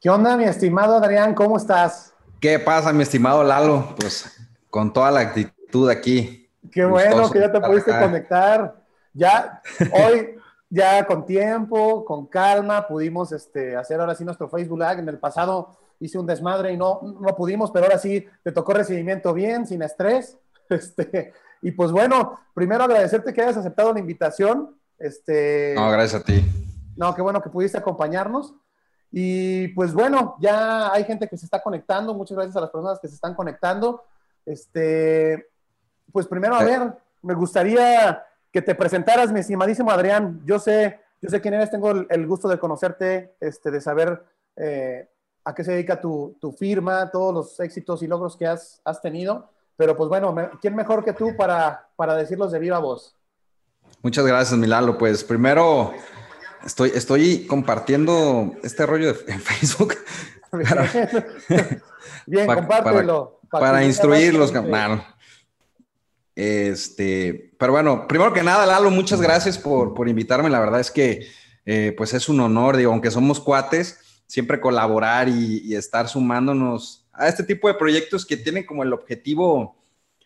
¿Qué onda, mi estimado Adrián? ¿Cómo estás? ¿Qué pasa, mi estimado Lalo? Pues con toda la actitud aquí. Qué bueno que ya te pudiste conectar. Ya hoy, ya con tiempo, con calma, pudimos este, hacer ahora sí nuestro Facebook Live. En el pasado hice un desmadre y no, no pudimos, pero ahora sí te tocó recibimiento bien, sin estrés. Este, y pues bueno, primero agradecerte que hayas aceptado la invitación. Este, no, gracias a ti. No, qué bueno que pudiste acompañarnos. Y pues bueno, ya hay gente que se está conectando. Muchas gracias a las personas que se están conectando. Este, pues primero, a ver, me gustaría que te presentaras, mi estimadísimo Adrián. Yo sé, yo sé quién eres, tengo el, gusto de conocerte, este, de saber eh, a qué se dedica tu, firma, todos los éxitos y logros que has, has tenido. Pero pues bueno, ¿quién mejor que tú para, para decirlos de viva voz? Muchas gracias, Milalo. Pues primero, Estoy, estoy compartiendo este rollo de, en Facebook. Bien, compártelo. Para, instruirlos. Este, pero bueno, primero que nada, Lalo, muchas gracias por, por invitarme. La verdad es que, eh, pues es un honor, digo, aunque somos cuates, siempre colaborar y, estar sumándonos a este tipo de proyectos que tienen como el objetivo,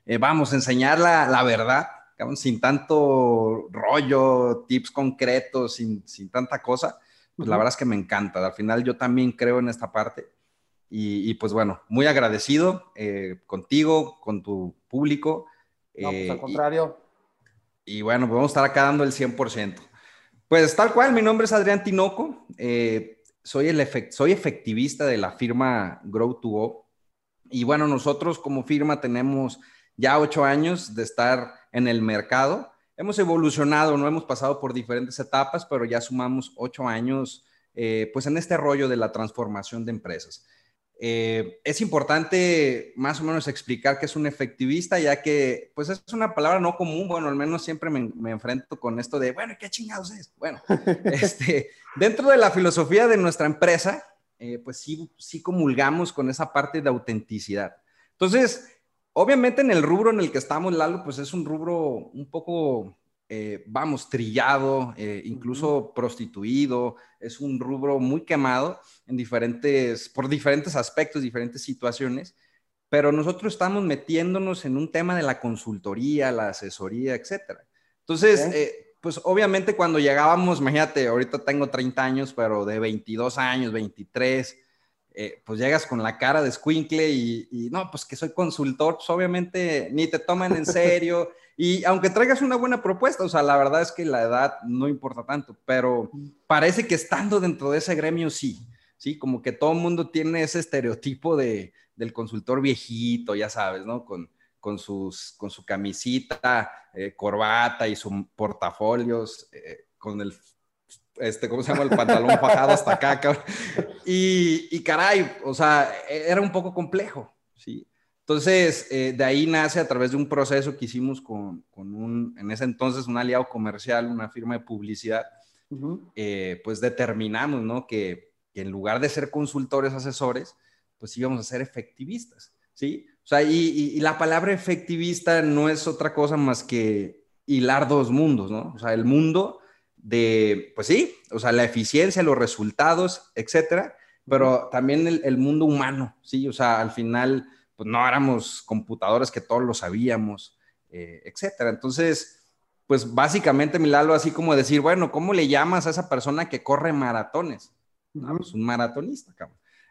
eh, vamos, enseñar la, la verdad sin tanto rollo, tips concretos, sin, tanta cosa, pues la verdad es que me encanta. Al final yo también creo en esta parte. Y, pues bueno, muy agradecido eh, contigo, con tu público. No, pues al eh, contrario. Y, bueno, pues vamos a estar acá dando el 100%. Pues tal cual, mi nombre es Adrián Tinoco. Eh, soy, el soy efectivista de la firma Grow 2 Go. Y bueno, nosotros como firma tenemos ya ocho años de estar en el mercado. Hemos evolucionado, no hemos pasado por diferentes etapas, pero ya sumamos ocho años eh, pues en este rollo de la transformación de empresas. Eh, es importante más o menos explicar que es un efectivista, ya que pues es una palabra no común, bueno, al menos siempre me, enfrento con esto de, bueno, ¿qué chingados es? Bueno, este, dentro de la filosofía de nuestra empresa, eh, pues sí, sí comulgamos con esa parte de autenticidad. Entonces, Obviamente en el rubro en el que estamos, Lalo, pues es un rubro un poco, eh, vamos, trillado, eh, incluso prostituido, es un rubro muy quemado en diferentes, por diferentes aspectos, diferentes situaciones, pero nosotros estamos metiéndonos en un tema de la consultoría, la asesoría, etcétera. Entonces, eh, pues obviamente cuando llegábamos, imagínate, ahorita tengo 30 años, pero de 22 años, 23, eh, pues llegas con la cara de squinkle y, no, pues que soy consultor, pues obviamente ni te toman en serio. Y aunque traigas una buena propuesta, o sea, la verdad es que la edad no importa tanto, pero parece que estando dentro de ese gremio sí, sí, como que todo el mundo tiene ese estereotipo de, del consultor viejito, ya sabes, ¿no? Con, con, sus, con su camisita, eh, corbata y sus portafolios, eh, con el este, ¿cómo se llama? El pantalón fajado hasta acá, cabrón. Y, y, caray, o sea, era un poco complejo, ¿sí? Entonces, eh, de ahí nace a través de un proceso que hicimos con, con, un, en ese entonces, un aliado comercial, una firma de publicidad, eh, pues determinamos, ¿no? Que, que, en lugar de ser consultores, asesores, pues íbamos a ser efectivistas, ¿sí? O sea, y, y la palabra efectivista no es otra cosa más que hilar dos mundos, ¿no? O sea, el mundo de, pues sí, o sea, la eficiencia, los resultados, etcétera, pero también el, mundo humano, sí, o sea, al final, pues no éramos computadores que todos lo sabíamos, eh, etcétera. Entonces, pues básicamente, Milalo, así como decir, bueno, ¿cómo le llamas a esa persona que corre maratones? No, pues un maratonista.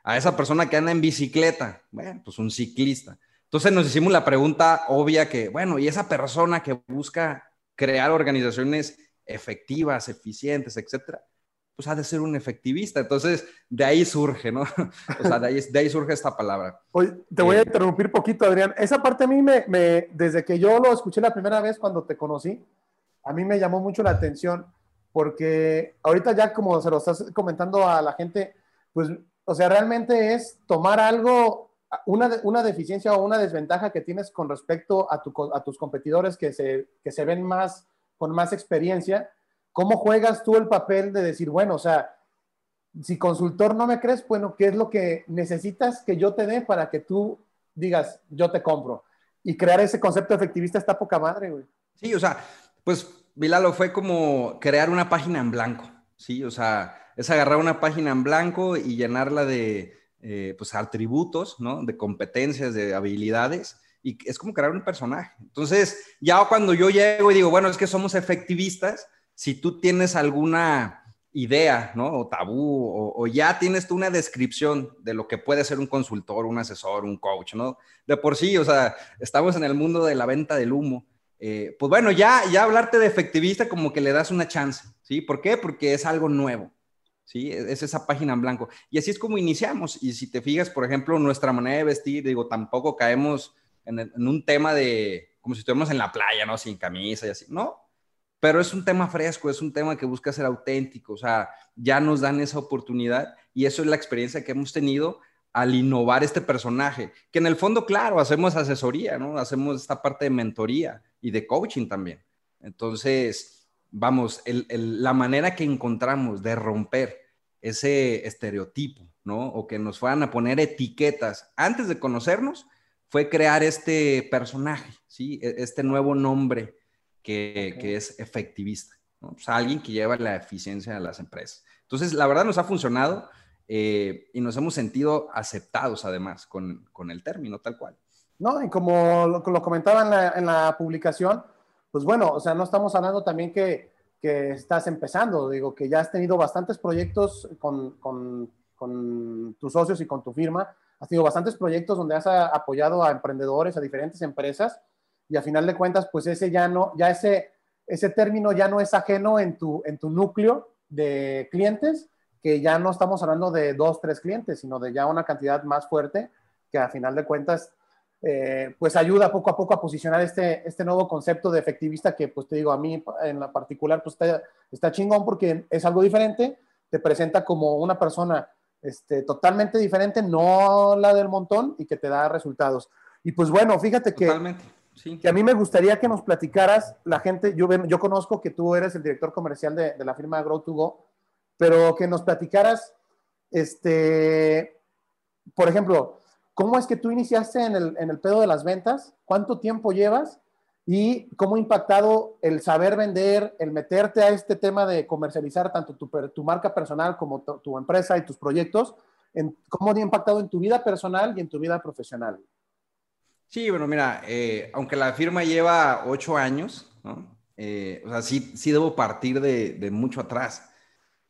A esa persona que anda en bicicleta, bueno, pues un ciclista. Entonces nos hicimos la pregunta obvia que, bueno, y esa persona que busca crear organizaciones efectivas, eficientes, etcétera, pues ha de ser un efectivista. Entonces, de ahí surge, ¿no? O sea, de ahí, surge esta palabra. Oye, te voy a eh, interrumpir poquito, Adrián. Esa parte a mí me, me, desde que yo lo escuché la primera vez cuando te conocí, a mí me llamó mucho la atención porque ahorita ya como se lo estás comentando a la gente, pues, o sea, realmente es tomar algo, una, una deficiencia o una desventaja que tienes con respecto a, tu, a tus competidores que se, que se ven más con más experiencia, ¿cómo juegas tú el papel de decir, bueno, o sea, si consultor no me crees, bueno, ¿qué es lo que necesitas que yo te dé para que tú digas, yo te compro? Y crear ese concepto efectivista está poca madre, güey. Sí, o sea, pues Vilalo fue como crear una página en blanco, ¿sí? O sea, es agarrar una página en blanco y llenarla de, eh, pues, atributos, ¿no? De competencias, de habilidades, y es como crear un personaje. Entonces, ya cuando yo llego y digo, bueno, es que somos efectivistas, si tú tienes alguna idea, ¿no? O tabú, o, ya tienes tú una descripción de lo que puede ser un consultor, un asesor, un coach, ¿no? De por sí, o sea, estamos en el mundo de la venta del humo. Eh, pues bueno, ya, ya hablarte de efectivista como que le das una chance, ¿sí? ¿Por qué? Porque es algo nuevo, ¿sí? Es esa página en blanco. Y así es como iniciamos. Y si te fijas, por ejemplo, nuestra manera de vestir, digo, tampoco caemos en, un tema de, como si estuviéramos en la playa, ¿no? Sin camisa y así, ¿no? pero es un tema fresco, es un tema que busca ser auténtico, o sea, ya nos dan esa oportunidad y eso es la experiencia que hemos tenido al innovar este personaje, que en el fondo, claro, hacemos asesoría, ¿no? Hacemos esta parte de mentoría y de coaching también. Entonces, vamos, la manera que encontramos de romper ese estereotipo, ¿no? O que nos fueran a poner etiquetas antes de conocernos, fue crear este personaje, ¿sí? E, este nuevo nombre que, es efectivista, ¿no? sea, alguien que lleva la eficiencia a las empresas. Entonces, la verdad nos ha funcionado eh, y nos hemos sentido aceptados además con, con, el término tal cual. No, y como lo, lo comentaba en la, en la, publicación, pues bueno, o sea, no estamos hablando también que, que estás empezando, digo, que ya has tenido bastantes proyectos con, con, con tus socios y con tu firma, has tenido bastantes proyectos donde has apoyado a emprendedores, a diferentes empresas, y a final de cuentas, pues ese ya no, ya ese, ese término ya no es ajeno en tu, en tu núcleo de clientes, que ya no estamos hablando de dos, tres clientes, sino de ya una cantidad más fuerte, que a final de cuentas, eh, pues ayuda poco a poco a posicionar este, este nuevo concepto de efectivista que, pues te digo, a mí en la particular, pues está, está chingón porque es algo diferente, te presenta como una persona este, totalmente diferente, no la del montón y que te da resultados. Y pues bueno, fíjate que... Totalmente que a mí me gustaría que nos platicaras, la gente, yo, yo conozco que tú eres el director comercial de, la firma Grow2Go, pero que nos platicaras, este, por ejemplo, ¿cómo es que tú iniciaste en el, en el pedo de las ventas? ¿Cuánto tiempo llevas? ¿Y cómo ha impactado el saber vender, el meterte a este tema de comercializar tanto tu, marca personal como tu, empresa y tus proyectos? En, ¿Cómo ha impactado en tu vida personal y en tu vida profesional? Sí, bueno, mira, eh, aunque la firma lleva ocho años. Eh, o sea, sí, sí debo partir de, de mucho atrás.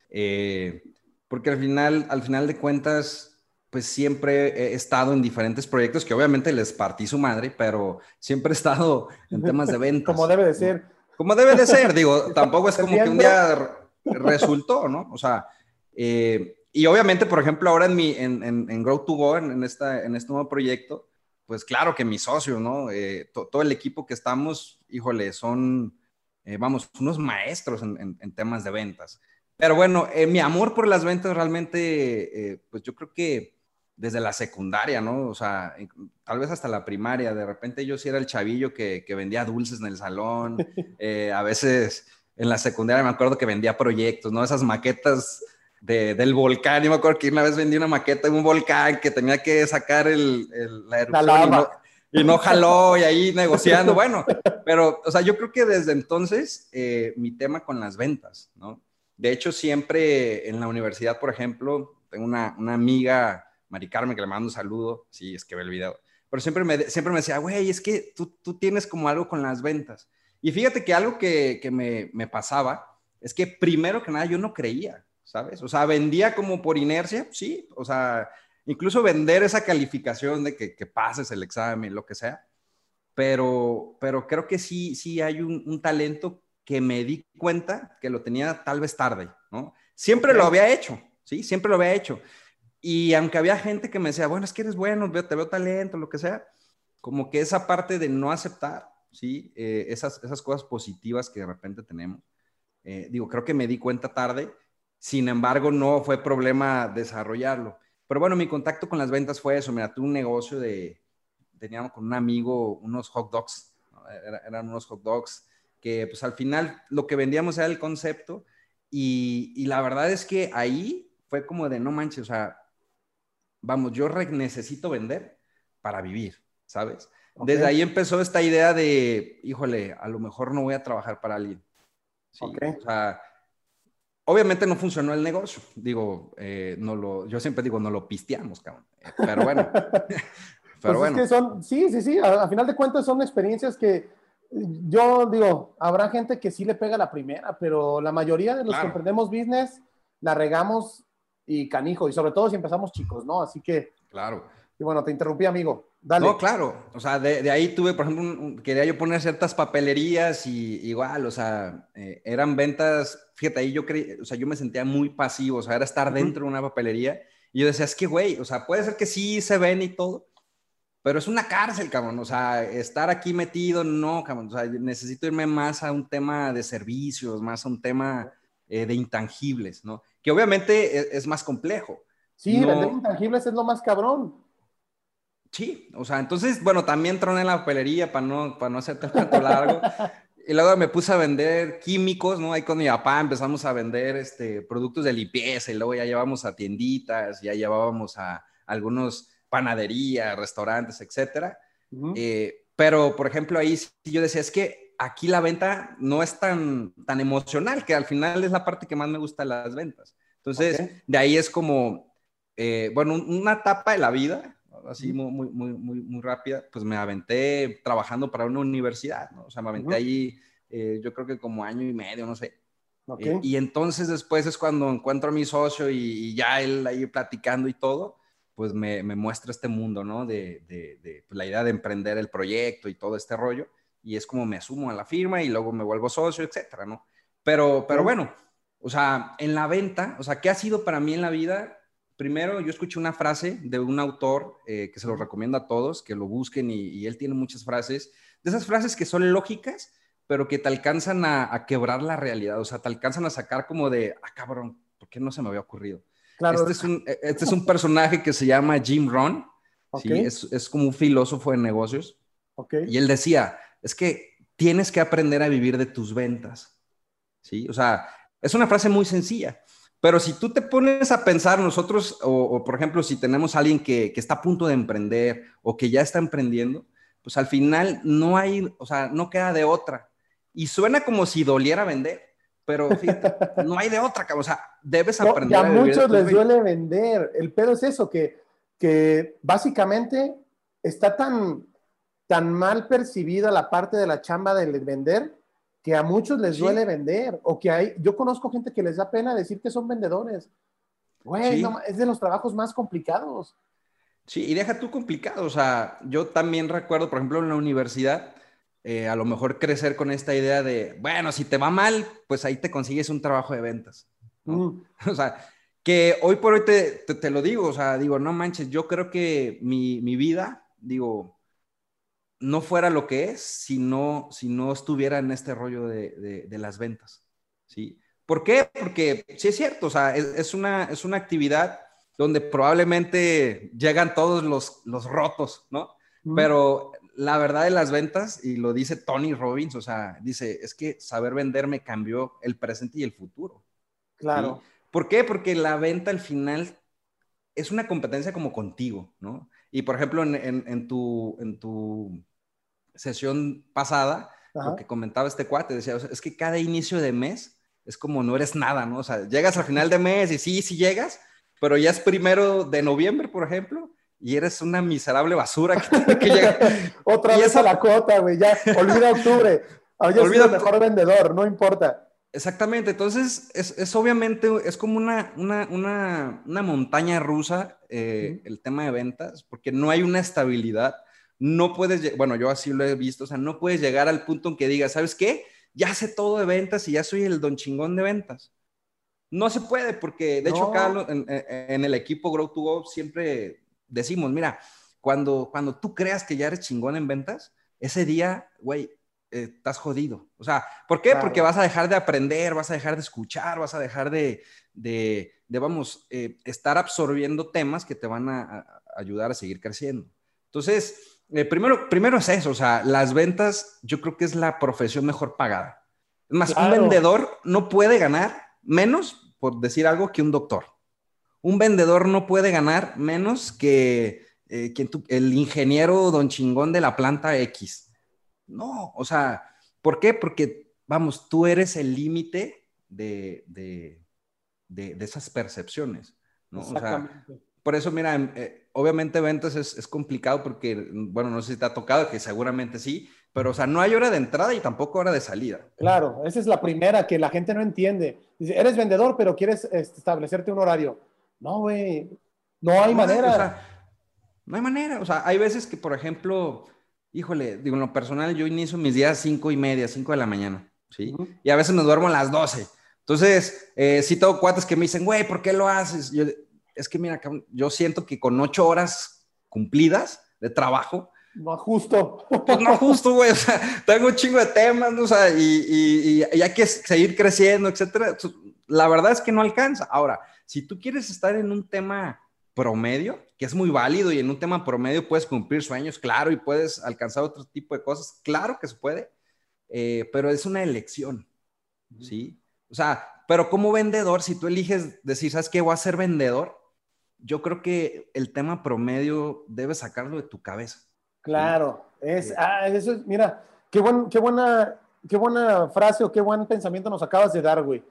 Eh, porque al final, al final de cuentas, pues siempre he estado en diferentes proyectos que obviamente les partí su madre, pero siempre he estado en temas de ventas. Como debe de ser. Como debe de ser, digo, tampoco es como que un día resultó, ¿no? O sea, y obviamente, por ejemplo, ahora en mi, en, en, en Grow to Go, en, esta, en este nuevo proyecto, pues claro que mis socios, ¿no? Eh, todo el equipo que estamos, híjole, son, eh, vamos, unos maestros en, temas de ventas. Pero bueno, eh, mi amor por las ventas realmente, pues yo creo que desde la secundaria, ¿no? O sea, tal vez hasta la primaria, de repente yo sí era el chavillo que, que vendía dulces en el salón, a veces en la secundaria me acuerdo que vendía proyectos, ¿no? Esas maquetas del volcán. Yo me acuerdo que una vez vendí una maqueta de un volcán que tenía que sacar el, la erupción y, no, jaló y ahí negociando. Bueno, pero, o sea, yo creo que desde entonces eh, mi tema con las ventas, ¿no? De hecho, siempre en la universidad, por ejemplo, tengo una, una amiga, Mari Carmen, que le mando un saludo, sí, es que ve el video, pero siempre me, siempre me decía, güey, es que tú, tú tienes como algo con las ventas. Y fíjate que algo que, que me, me pasaba es que primero que nada yo no creía. ¿sabes? O sea, vendía como por inercia, sí, o sea, incluso vender esa calificación de que, pases el examen, lo que sea, pero, pero creo que sí, sí hay un, talento que me di cuenta que lo tenía tal vez tarde, ¿no? Siempre lo había hecho, ¿sí? Siempre lo había hecho. Y aunque había gente que me decía, bueno, es que eres bueno, te veo talento, lo que sea, como que esa parte de no aceptar, ¿sí? Eh, esas, esas cosas positivas que de repente tenemos. Eh, digo, creo que me di cuenta tarde sin embargo, no fue problema desarrollarlo. Pero bueno, mi contacto con las ventas fue eso. Mira, tuve un negocio de, teníamos con un amigo unos hot dogs, eran unos hot dogs que pues al final lo que vendíamos era el concepto y, la verdad es que ahí fue como de no manches, o sea, vamos, yo necesito vender para vivir, ¿sabes? Desde ahí empezó esta idea de, híjole, a lo mejor no voy a trabajar para alguien. Sí, O sea, obviamente no funcionó el negocio. Digo, eh, no lo, yo siempre digo, no lo pisteamos, cabrón. Eh, pero bueno. pero pues bueno. Es que son, sí, sí, sí. A, final de cuentas son experiencias que yo digo, habrá gente que sí le pega la primera, pero la mayoría de los que emprendemos business la regamos y canijo, y sobre todo si empezamos chicos, ¿no? Así que. Claro. Y bueno, te interrumpí, amigo. Dale. No, claro. O sea, de, de ahí tuve, por ejemplo, quería yo poner ciertas papelerías y igual, o sea, eh, eran ventas, fíjate, ahí yo creí, o sea, yo me sentía muy pasivo, o sea, era estar dentro de una papelería y yo decía, es que, güey, o sea, puede ser que sí se ven y todo, pero es una cárcel, cabrón, o sea, estar aquí metido, no, cabrón, o sea, necesito irme más a un tema de servicios, más a un tema eh, de intangibles, ¿no? Que obviamente e, es, más complejo. Sí, vender intangibles es lo más cabrón. Sí, o sea, entonces, bueno, también troné la papelería para no, para no hacer tanto largo. y luego me puse a vender químicos, ¿no? Ahí con mi papá empezamos a vender este, productos de limpieza y luego ya llevamos a tienditas, ya llevábamos a algunos panaderías, restaurantes, etcétera. Eh, pero, por ejemplo, ahí yo decía, es que aquí la venta no es tan, tan emocional, que al final es la parte que más me gusta de las ventas. Entonces, de ahí es como, eh, bueno, una etapa de la vida, así muy, muy, muy, muy rápida, pues me aventé trabajando para una universidad, ¿no? O sea, me aventé ahí, eh, yo creo que como año y medio, no sé. Eh, y entonces después es cuando encuentro a mi socio y, ya él ahí platicando y todo, pues me, me muestra este mundo, ¿no? De, de, de pues, la idea de emprender el proyecto y todo este rollo. Y es como me asumo a la firma y luego me vuelvo socio, etcétera, ¿no? Pero, pero bueno, o sea, en la venta, o sea, ¿qué ha sido para mí en la vida? Primero, yo escuché una frase de un autor eh, que se lo recomiendo a todos, que lo busquen y, él tiene muchas frases, de esas frases que son lógicas, pero que te alcanzan a, quebrar la realidad, o sea, te alcanzan a sacar como de, ah, cabrón, ¿por qué no se me había ocurrido? Claro. Este, es un, e, este es un personaje que se llama Jim Rohn, ¿sí? es, es, como un filósofo de negocios, okay. y él decía, es que tienes que aprender a vivir de tus ventas, ¿sí? O sea, es una frase muy sencilla, pero si tú te pones a pensar nosotros, o, por ejemplo, si tenemos a alguien que, que, está a punto de emprender o que ya está emprendiendo, pues al final no hay, o sea, no queda de otra. Y suena como si doliera vender, pero fíjate, no hay de otra, o sea, debes aprender. a, muchos les duele vender. El pedo es eso, que, que básicamente está tan, tan mal percibida la parte de la chamba de vender que a muchos les duele vender o que hay, yo conozco gente que les da pena decir que son vendedores. Güey, es de los trabajos más complicados. Sí, y deja tú complicado, o sea, yo también recuerdo, por ejemplo, en la universidad, eh, a lo mejor crecer con esta idea de, bueno, si te va mal, pues ahí te consigues un trabajo de ventas. Mm. O sea, que hoy por hoy te, te, lo digo, o sea, digo, no manches, yo creo que mi, mi vida, digo, no fuera lo que es si no, si no estuviera en este rollo de, las ventas. ¿sí? ¿Por qué? Porque sí es cierto, o sea, es, una, es una actividad donde probablemente llegan todos los, los rotos, ¿no? Pero la verdad de las ventas, y lo dice Tony Robbins, o sea, dice, es que saber vender me cambió el presente y el futuro. Claro. ¿Por qué? Porque la venta al final es una competencia como contigo, ¿no? Y por ejemplo, en, tu, en tu sesión pasada, lo que comentaba este cuate, decía, es que cada inicio de mes es como no eres nada, ¿no? O sea, llegas al final de mes y sí, sí llegas, pero ya es primero de noviembre, por ejemplo, y eres una miserable basura que, llega. Otra vez a la cuota, güey, ya, olvida octubre. olvida el mejor vendedor, no importa. Exactamente, entonces es, es obviamente, es como una, una, una, una montaña rusa eh, el tema de ventas, porque no hay una estabilidad no puedes, bueno, yo así lo he visto, o sea, no puedes llegar al punto en que digas, ¿sabes qué? Ya sé todo de ventas y ya soy el don chingón de ventas. No se puede, porque de hecho acá en, el equipo Grow to Go siempre decimos, mira, cuando, cuando tú creas que ya eres chingón en ventas, ese día, güey, eh, estás jodido. O sea, ¿por qué? Porque vas a dejar de aprender, vas a dejar de escuchar, vas a dejar de, de, vamos, eh, estar absorbiendo temas que te van a ayudar a seguir creciendo. Entonces, eh, primero, primero es eso, o sea, las ventas yo creo que es la profesión mejor pagada. Es más, un vendedor no puede ganar menos, por decir algo, que un doctor. Un vendedor no puede ganar menos que, eh, el ingeniero don chingón de la planta X. No, o sea, ¿por qué? Porque, vamos, tú eres el límite de, de, esas percepciones, ¿no? O sea, por eso, mira, eh, obviamente ventas es, es, complicado porque, bueno, no sé si te ha tocado, que seguramente sí, pero, o sea, no hay hora de entrada y tampoco hora de salida. Claro, esa es la primera que la gente no entiende. Dice, eres vendedor, pero quieres este, establecerte un horario. No, güey, no hay manera. O sea, no hay manera. O sea, hay veces que, por ejemplo, híjole, digo, en lo personal, yo inicio mis días cinco y media, cinco de la mañana, ¿sí? Y a veces me duermo a las 12. Entonces, eh, sí tengo cuates que me dicen, güey, ¿por qué lo haces? Yo, es que mira, yo siento que con ocho horas cumplidas de trabajo, no justo. Pues no justo, güey. O sea, tengo un chingo de temas, ¿no? o sea, y, y, y, hay que seguir creciendo, etcétera. La verdad es que no alcanza. Ahora, si tú quieres estar en un tema promedio, que es muy válido, y en un tema promedio puedes cumplir sueños, claro, y puedes alcanzar otro tipo de cosas, claro que se puede, eh, pero es una elección, ¿sí? O sea, pero como vendedor, si tú eliges decir, ¿sabes qué? Voy a ser vendedor, yo creo que el tema promedio debes sacarlo de tu cabeza. Claro, es, ah, eso es, mira, qué, buen, qué, buena, qué buena frase o qué buen pensamiento nos acabas de dar, güey.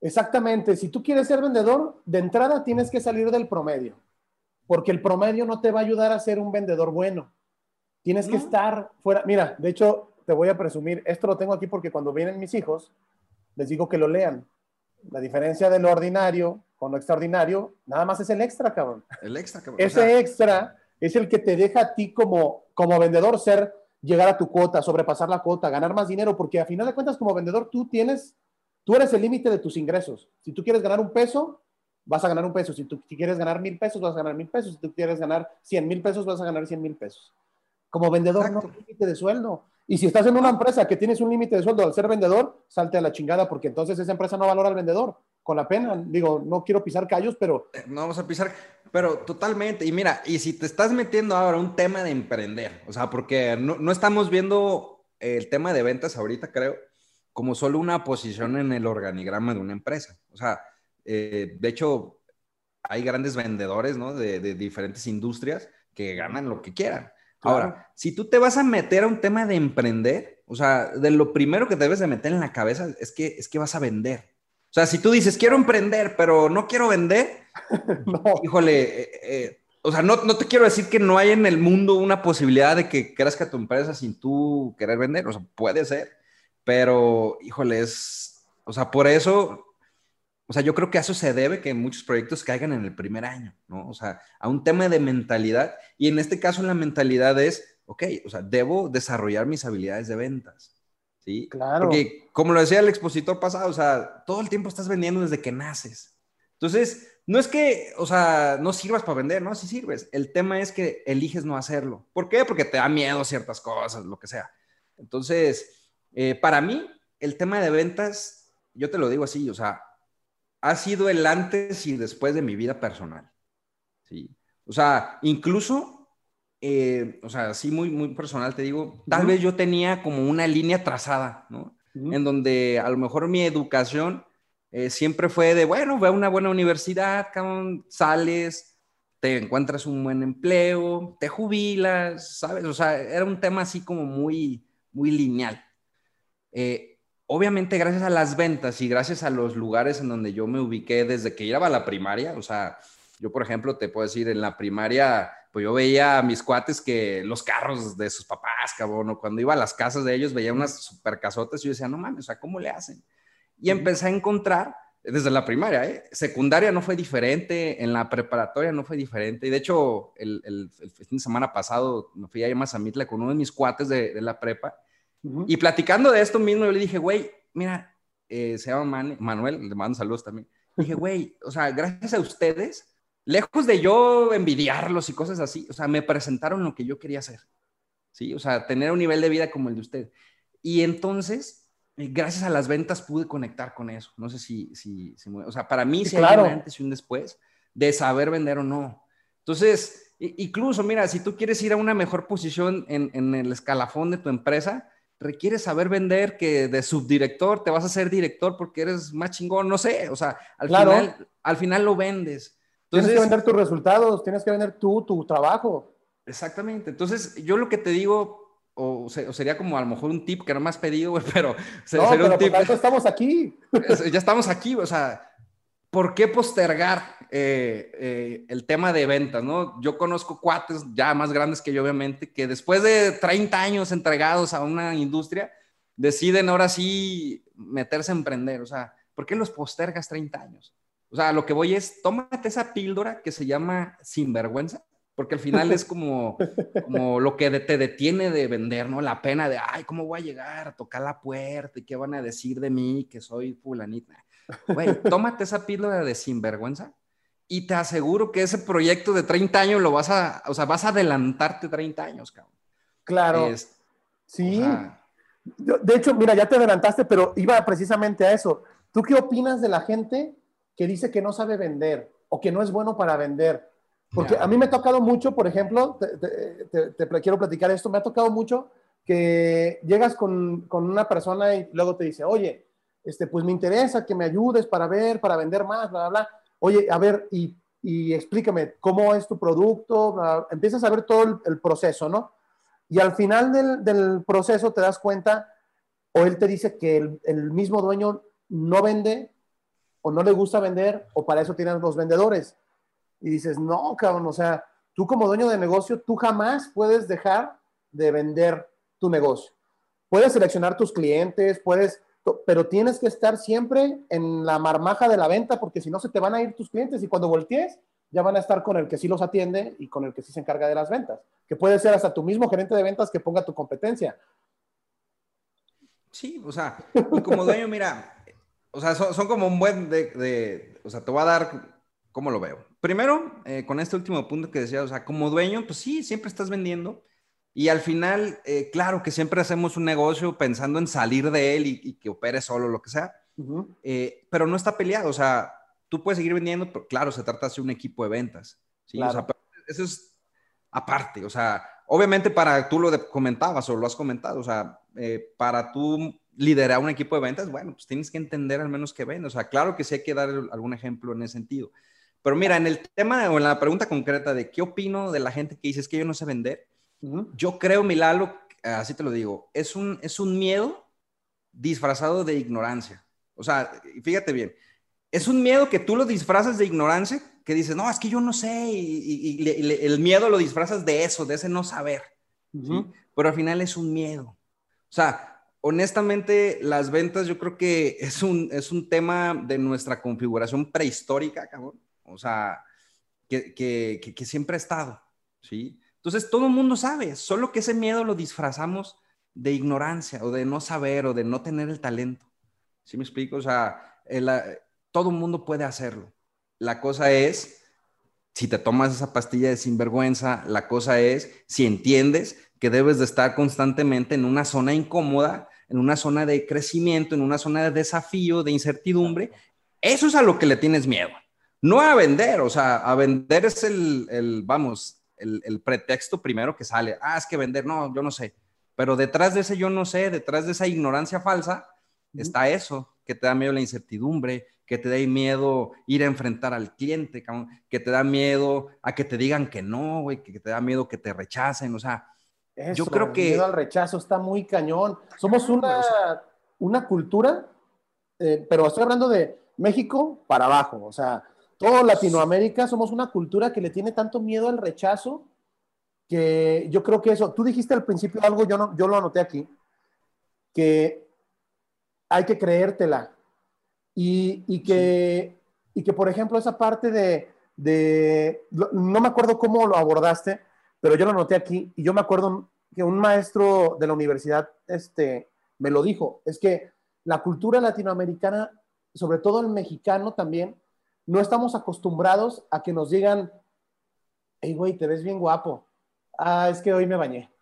Exactamente, si tú quieres ser vendedor, de entrada tienes que salir del promedio, porque el promedio no te va a ayudar a ser un vendedor bueno. Tienes que estar fuera. Mira, de hecho, te voy a presumir, esto lo tengo aquí porque cuando vienen mis hijos, les digo que lo lean. La diferencia de lo ordinario con lo extraordinario, nada más es el extra, cabrón. El extra, cabrón. Ese extra es el que te deja a ti como, como vendedor ser, llegar a tu cuota, sobrepasar la cuota, ganar más dinero, porque a final de cuentas como vendedor tú tienes, tú eres el límite de tus ingresos. Si tú quieres ganar un peso, vas a ganar un peso. Si tú quieres ganar mil pesos, vas a ganar mil pesos. Si tú quieres ganar cien mil pesos, vas a ganar cien mil pesos. Como vendedor no hay límite de sueldo. Y si estás en una empresa que tienes un límite de sueldo al ser vendedor, salte a la chingada porque entonces esa empresa no valora al vendedor. Con la pena, digo, no quiero pisar callos, pero... Eh, no vamos a pisar, pero totalmente. Y mira, y si te estás metiendo ahora un tema de emprender, o sea, porque no, no estamos viendo el tema de ventas ahorita, creo, como solo una posición en el organigrama de una empresa. O sea, eh, de hecho, hay grandes vendedores, ¿no? De, de diferentes industrias que ganan lo que quieran. Ahora, si tú te vas a meter a un tema de emprender, o sea, de lo primero que debes de meter en la cabeza es que, es que vas a vender. O sea, si tú dices, quiero emprender, pero no quiero vender, híjole, eh, eh, o sea, no, no, te quiero decir que no hay en el mundo una posibilidad de que crezca tu empresa sin tú querer vender, o sea, puede ser, pero, híjole, es, o sea, por eso o sea, yo creo que a eso se debe que muchos proyectos caigan en el primer año, ¿no? O sea, a un tema de mentalidad. Y en este caso la mentalidad es, ok, o sea, debo desarrollar mis habilidades de ventas. ¿Sí? Claro. Porque, como lo decía el expositor pasado, o sea, todo el tiempo estás vendiendo desde que naces. Entonces, no es que, o sea, no sirvas para vender, ¿no? Sí sirves. El tema es que eliges no hacerlo. ¿Por qué? Porque te da miedo ciertas cosas, lo que sea. Entonces, eh, para mí, el tema de ventas, yo te lo digo así, o sea, ha sido el antes y después de mi vida personal. ¿sí? O sea, incluso, eh, o sea, sí, muy, muy personal te digo, tal vez yo tenía como una línea trazada, ¿no? En donde a lo mejor mi educación eh, siempre fue de, bueno, ve a una buena universidad, sales, te encuentras un buen empleo, te jubilas, ¿sabes? O sea, era un tema así como muy, muy lineal. Eh, obviamente gracias a las ventas y gracias a los lugares en donde yo me ubiqué desde que iba a la primaria, o sea, yo por ejemplo te puedo decir, en la primaria, pues yo veía a mis cuates que los carros de sus papás, cabrón, o cuando iba a las casas de ellos veía unas super casotas y yo decía, no mames, o sea, ¿cómo le hacen? Y empecé a encontrar, desde la primaria, ¿eh? secundaria no fue diferente, en la preparatoria no fue diferente, y de hecho el, el, fin de semana pasado me fui a Mazamitla con uno de mis cuates de, de la prepa, y platicando de esto mismo, yo le dije, güey, mira, eh, se llama Manuel, le mando saludos también. dije, güey, o sea, gracias a ustedes, lejos de yo envidiarlos y cosas así, o sea, me presentaron lo que yo quería hacer. ¿Sí? O sea, tener un nivel de vida como el de usted. Y entonces, eh, gracias a las ventas pude conectar con eso. No sé si, si, o sea, para mí sí, hay un antes y un después de saber vender o no. Entonces, incluso, mira, si tú quieres ir a una mejor posición en, en el escalafón de tu empresa, requiere saber vender que de subdirector te vas a ser director porque eres más chingón, no sé, o sea, al, final, al final lo vendes. Tienes que vender tus resultados, tienes que vender tú, tu trabajo. Exactamente, entonces yo lo que te digo, o, sería como a lo mejor un tip que no me has pedido, pero no, pero un tip. estamos aquí. ya estamos aquí, o sea, ¿por qué postergar eh, eh, el tema de ventas, no? Yo conozco cuates ya más grandes que yo, obviamente, que después de 30 años entregados a una industria, deciden ahora sí meterse a emprender. O sea, ¿por qué los postergas 30 años? O sea, lo que voy es, tómate esa píldora que se llama sinvergüenza, porque al final es como, como lo que te detiene de vender, ¿no? La pena de, ay, ¿cómo voy a llegar a tocar la puerta? ¿Y qué van a decir de mí que soy fulanita? Güey, tómate esa píldora de sinvergüenza y te aseguro que ese proyecto de 30 años lo vas a, o sea, vas a adelantarte 30 años, cabrón. Claro. sí. de hecho, mira, ya te adelantaste, pero iba precisamente a eso. ¿Tú qué opinas de la gente que dice que no sabe vender o que no es bueno para vender? Porque a mí me ha tocado mucho, por ejemplo, te, quiero platicar esto, me ha tocado mucho que llegas con, con, una persona y luego te dice, oye, este, pues me interesa que me ayudes para ver, para vender más, bla, bla, bla. Oye, a ver, y, y explícame cómo es tu producto, empiezas a ver todo el, proceso, ¿no? Y al final del, del, proceso te das cuenta, o él te dice que el, el, mismo dueño no vende, o no le gusta vender, o para eso tienen los vendedores. Y dices, no, cabrón, o sea, tú como dueño de negocio, tú jamás puedes dejar de vender tu negocio. Puedes seleccionar tus clientes, puedes pero tienes que estar siempre en la marmaja de la venta porque si no se te van a ir tus clientes y cuando voltees ya van a estar con el que sí los atiende y con el que sí se encarga de las ventas, que puede ser hasta tu mismo gerente de ventas que ponga tu competencia. Sí, o sea, y como dueño, mira, o sea, son, como un buen de, o sea, te voy a dar cómo lo veo. Primero, eh, con este último punto que decía, o sea, como dueño, pues sí, siempre estás vendiendo, y al final, eh, claro que siempre hacemos un negocio pensando en salir de él y, que opere solo, lo que sea, eh, pero no está peleado. O sea, tú puedes seguir vendiendo, pero claro, se trata de un equipo de ventas. ¿sí? O sea, eso es aparte. O sea, obviamente para tú lo comentabas o lo has comentado, o sea, para tú liderar un equipo de ventas, bueno, pues tienes que entender al menos qué vende. O sea, claro que sí hay que dar algún ejemplo en ese sentido. Pero mira, en el tema o en la pregunta concreta de qué opino de la gente que dice es que yo no sé vender, yo creo, Milalo, así te lo digo, es un, es un miedo disfrazado de ignorancia. O sea, fíjate bien, es un miedo que tú lo disfrazas de ignorancia, que dices, no, es que yo no sé, y, el miedo lo disfrazas de eso, de ese no saber. Pero al final es un miedo. O sea, honestamente, las ventas yo creo que es un, es un tema de nuestra configuración prehistórica, cabrón. O sea, que, que, siempre ha estado, ¿sí? Entonces, todo el mundo sabe, solo que ese miedo lo disfrazamos de ignorancia o de no saber o de no tener el talento. ¿Sí me explico? O sea, todo el mundo puede hacerlo. La cosa es, si te tomas esa pastilla de sinvergüenza, la cosa es, si entiendes que debes de estar constantemente en una zona incómoda, en una zona de crecimiento, en una zona de desafío, de incertidumbre, eso es a lo que le tienes miedo. No a vender, o sea, a vender es el, el vamos, el, pretexto primero que sale. Ah, es que vender, no, yo no sé. Pero detrás de ese yo no sé, detrás de esa ignorancia falsa, está eso, que te da miedo la incertidumbre, que te da miedo ir a enfrentar al cliente, que te da miedo a que te digan que no, güey, que te da miedo que te rechacen, o sea, yo creo que... El miedo al rechazo está muy cañón. Somos una, una cultura, eh, pero estoy hablando de México para abajo, o sea, todo Latinoamérica somos una cultura que le tiene tanto miedo al rechazo que yo creo que eso, tú dijiste al principio algo, yo, no, yo lo anoté aquí, que hay que creértela. Y, y que, y que, por ejemplo, esa parte de, de, no me acuerdo cómo lo abordaste, pero yo lo anoté aquí y yo me acuerdo que un maestro de la universidad este, me lo dijo, es que la cultura latinoamericana, sobre todo el mexicano también, no estamos acostumbrados a que nos digan, hey, güey, te ves bien guapo. Ah, es que hoy me bañé.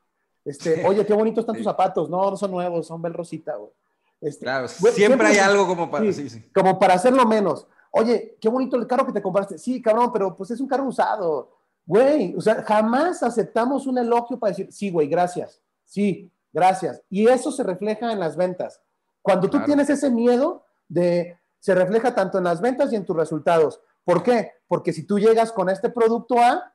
Este, oye, qué bonitos están tus zapatos. No, no son nuevos, son Bel Rosita, güey. Este, claro, siempre, hay algo como para, sí, sí. como para hacerlo menos. Oye, qué bonito el carro que te compraste. Sí, cabrón, pero pues es un carro usado. Güey, o sea, jamás aceptamos un elogio para decir, sí, güey, gracias. Sí, gracias. Y eso se refleja en las ventas. Cuando tú tienes ese miedo de, se refleja tanto en las ventas y en tus resultados. ¿Por qué? Porque si tú llegas con este producto A,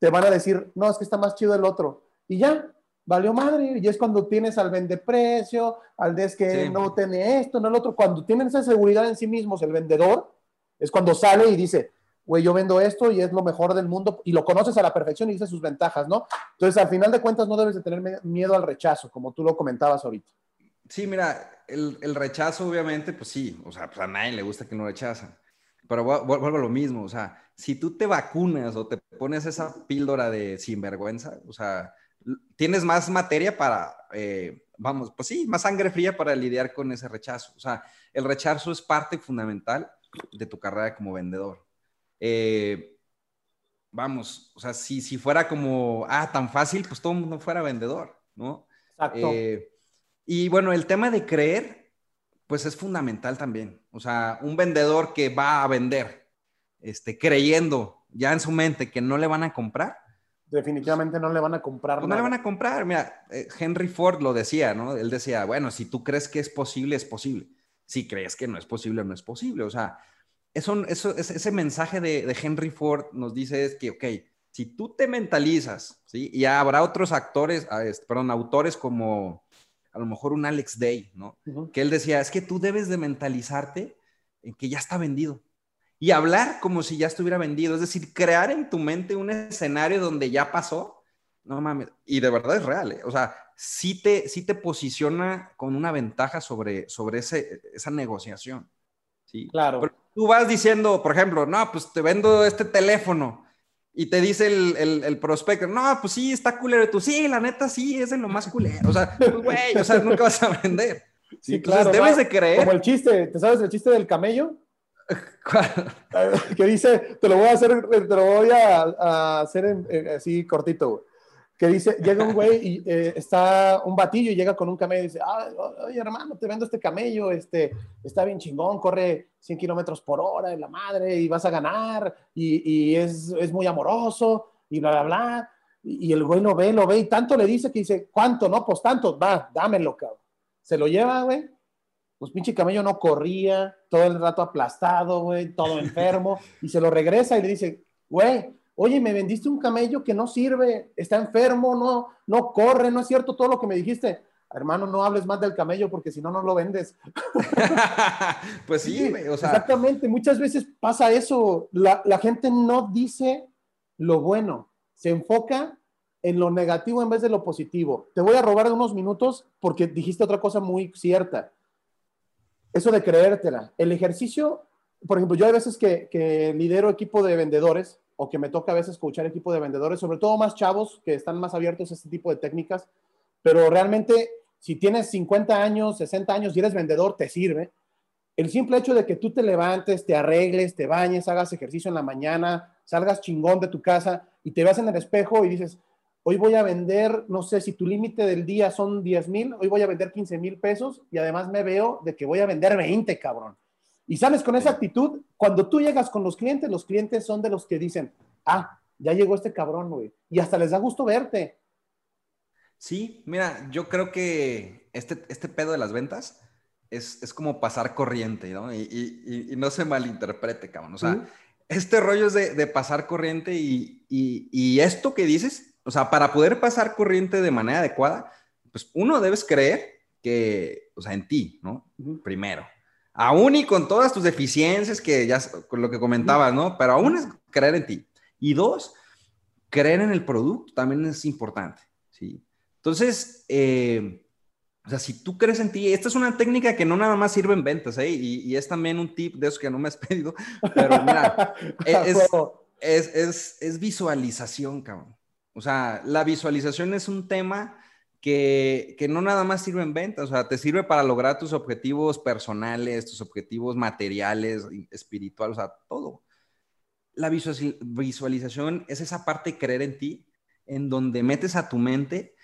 te van a decir, no, es que está más chido el otro. Y ya, valió madre. Y es cuando tienes al vende precio, al des que no tiene esto, no el otro. Cuando tienen esa seguridad en sí mismos, el vendedor, Es cuando sale y dice, güey, yo vendo esto y es lo mejor del mundo y lo conoces a la perfección y dices sus ventajas, ¿no? Entonces, al final de cuentas, no debes de tener miedo al rechazo, como tú lo comentabas ahorita. Sí, mira, el, el rechazo, obviamente, pues sí, o sea, pues a nadie le gusta que no rechazan. Pero vuelvo a lo mismo, o sea, si tú te vacunas o te pones esa píldora de sinvergüenza, o sea, tienes más materia para, eh, vamos, pues sí, más sangre fría para lidiar con ese rechazo. O sea, el rechazo es parte fundamental de tu carrera como vendedor. Eh, vamos, o sea, si, si fuera como, ah, tan fácil, pues todo el mundo fuera vendedor, ¿no? Exacto. Eh, y bueno, el tema de creer, pues es fundamental también. O sea, un vendedor que va a vender, este, creyendo ya en su mente que no le van a comprar, definitivamente no le van a comprar. Pues no le van a comprar. Mira, eh, Henry Ford lo decía, ¿no? Él decía, bueno, si tú crees que es posible, es posible. Si crees que no es posible, no es posible. O sea, eso, eso, ese mensaje de, Henry Ford nos dice es que, ok, si tú te mentalizas, ¿sí? Y habrá otros actores, ah, perdón, autores como a lo mejor un Alex Day, ¿no? Que él decía, es que tú debes de mentalizarte en que ya está vendido y hablar como si ya estuviera vendido, es decir, crear en tu mente un escenario donde ya pasó, no mames, y de verdad es real, ¿eh? o sea, sí te, sí te posiciona con una ventaja sobre, sobre ese, esa negociación. ¿sí? Claro. Pero tú vas diciendo, por ejemplo, no, pues te vendo este teléfono y te dice el, el, el prospecto, no, pues sí, está culero, tú, sí, la neta sí, es de lo más culero, o sea, pues, güey, o sea, nunca vas a vender. Sí, claro. debes de creer. Como el chiste, ¿te sabes el chiste del camello? que dice, te lo voy a hacer, te lo voy a, hacer así cortito, Que dice, llega un güey y eh, está un batillo y llega con un camello y dice, oye hermano, te vendo este camello, este, está bien chingón, corre 100 kilómetros por hora en la madre y vas a ganar y, y es, es, muy amoroso y bla, bla, bla. Y, el güey lo ve, lo ve y tanto le dice que dice, ¿cuánto? No, pues tanto, va, dámelo, cabrón. Se lo lleva, güey pues pinche camello no corría, todo el rato aplastado, güey, todo enfermo, y se lo regresa y le dice, güey, oye, me vendiste un camello que no sirve, está enfermo, no, no corre, no es cierto todo lo que me dijiste. Hermano, no hables más del camello porque si no, no lo vendes. pues sí, o sea. Exactamente, muchas veces pasa eso. La, la gente no dice lo bueno, se enfoca en lo negativo en vez de lo positivo. Te voy a robar unos minutos porque dijiste otra cosa muy cierta eso de creértela. El ejercicio, por ejemplo, yo hay veces que, lidero equipo de vendedores o que me toca a veces escuchar equipo de vendedores, sobre todo más chavos que están más abiertos a este tipo de técnicas, pero realmente si tienes 50 años, 60 años y eres vendedor, te sirve. El simple hecho de que tú te levantes, te arregles, te bañes, hagas ejercicio en la mañana, salgas chingón de tu casa y te veas en el espejo y dices, hoy voy a vender, no sé si tu límite del día son 10 mil, hoy voy a vender 15 mil pesos y además me veo de que voy a vender 20, cabrón. Y sales con esa actitud, cuando tú llegas con los clientes, los clientes son de los que dicen, ah, ya llegó este cabrón, güey. Y hasta les da gusto verte. Sí, mira, yo creo que este, este pedo de las ventas es, como pasar corriente, ¿no? Y, no se malinterprete, cabrón. O sea, este rollo es de, pasar corriente y, y, esto que dices o sea, para poder pasar corriente de manera adecuada, pues uno debes creer que, o sea, en ti, ¿no? Primero. Aún y con todas tus deficiencias que ya, con lo que comentabas, ¿no? Pero aún es creer en ti. Y dos, creer en el producto también es importante, ¿sí? Entonces, eh, o sea, si tú crees en ti, esta es una técnica que no nada más sirve en ventas, ¿eh? Y, es también un tip de esos que no me has pedido, pero mira, es, es, es, visualización, cabrón. O sea, la visualización es un tema que, no nada más sirve en ventas, o sea, te sirve para lograr tus objetivos personales, tus objetivos materiales, espirituales, o sea, todo. La visualización es esa parte creer en ti, en donde metes a tu mente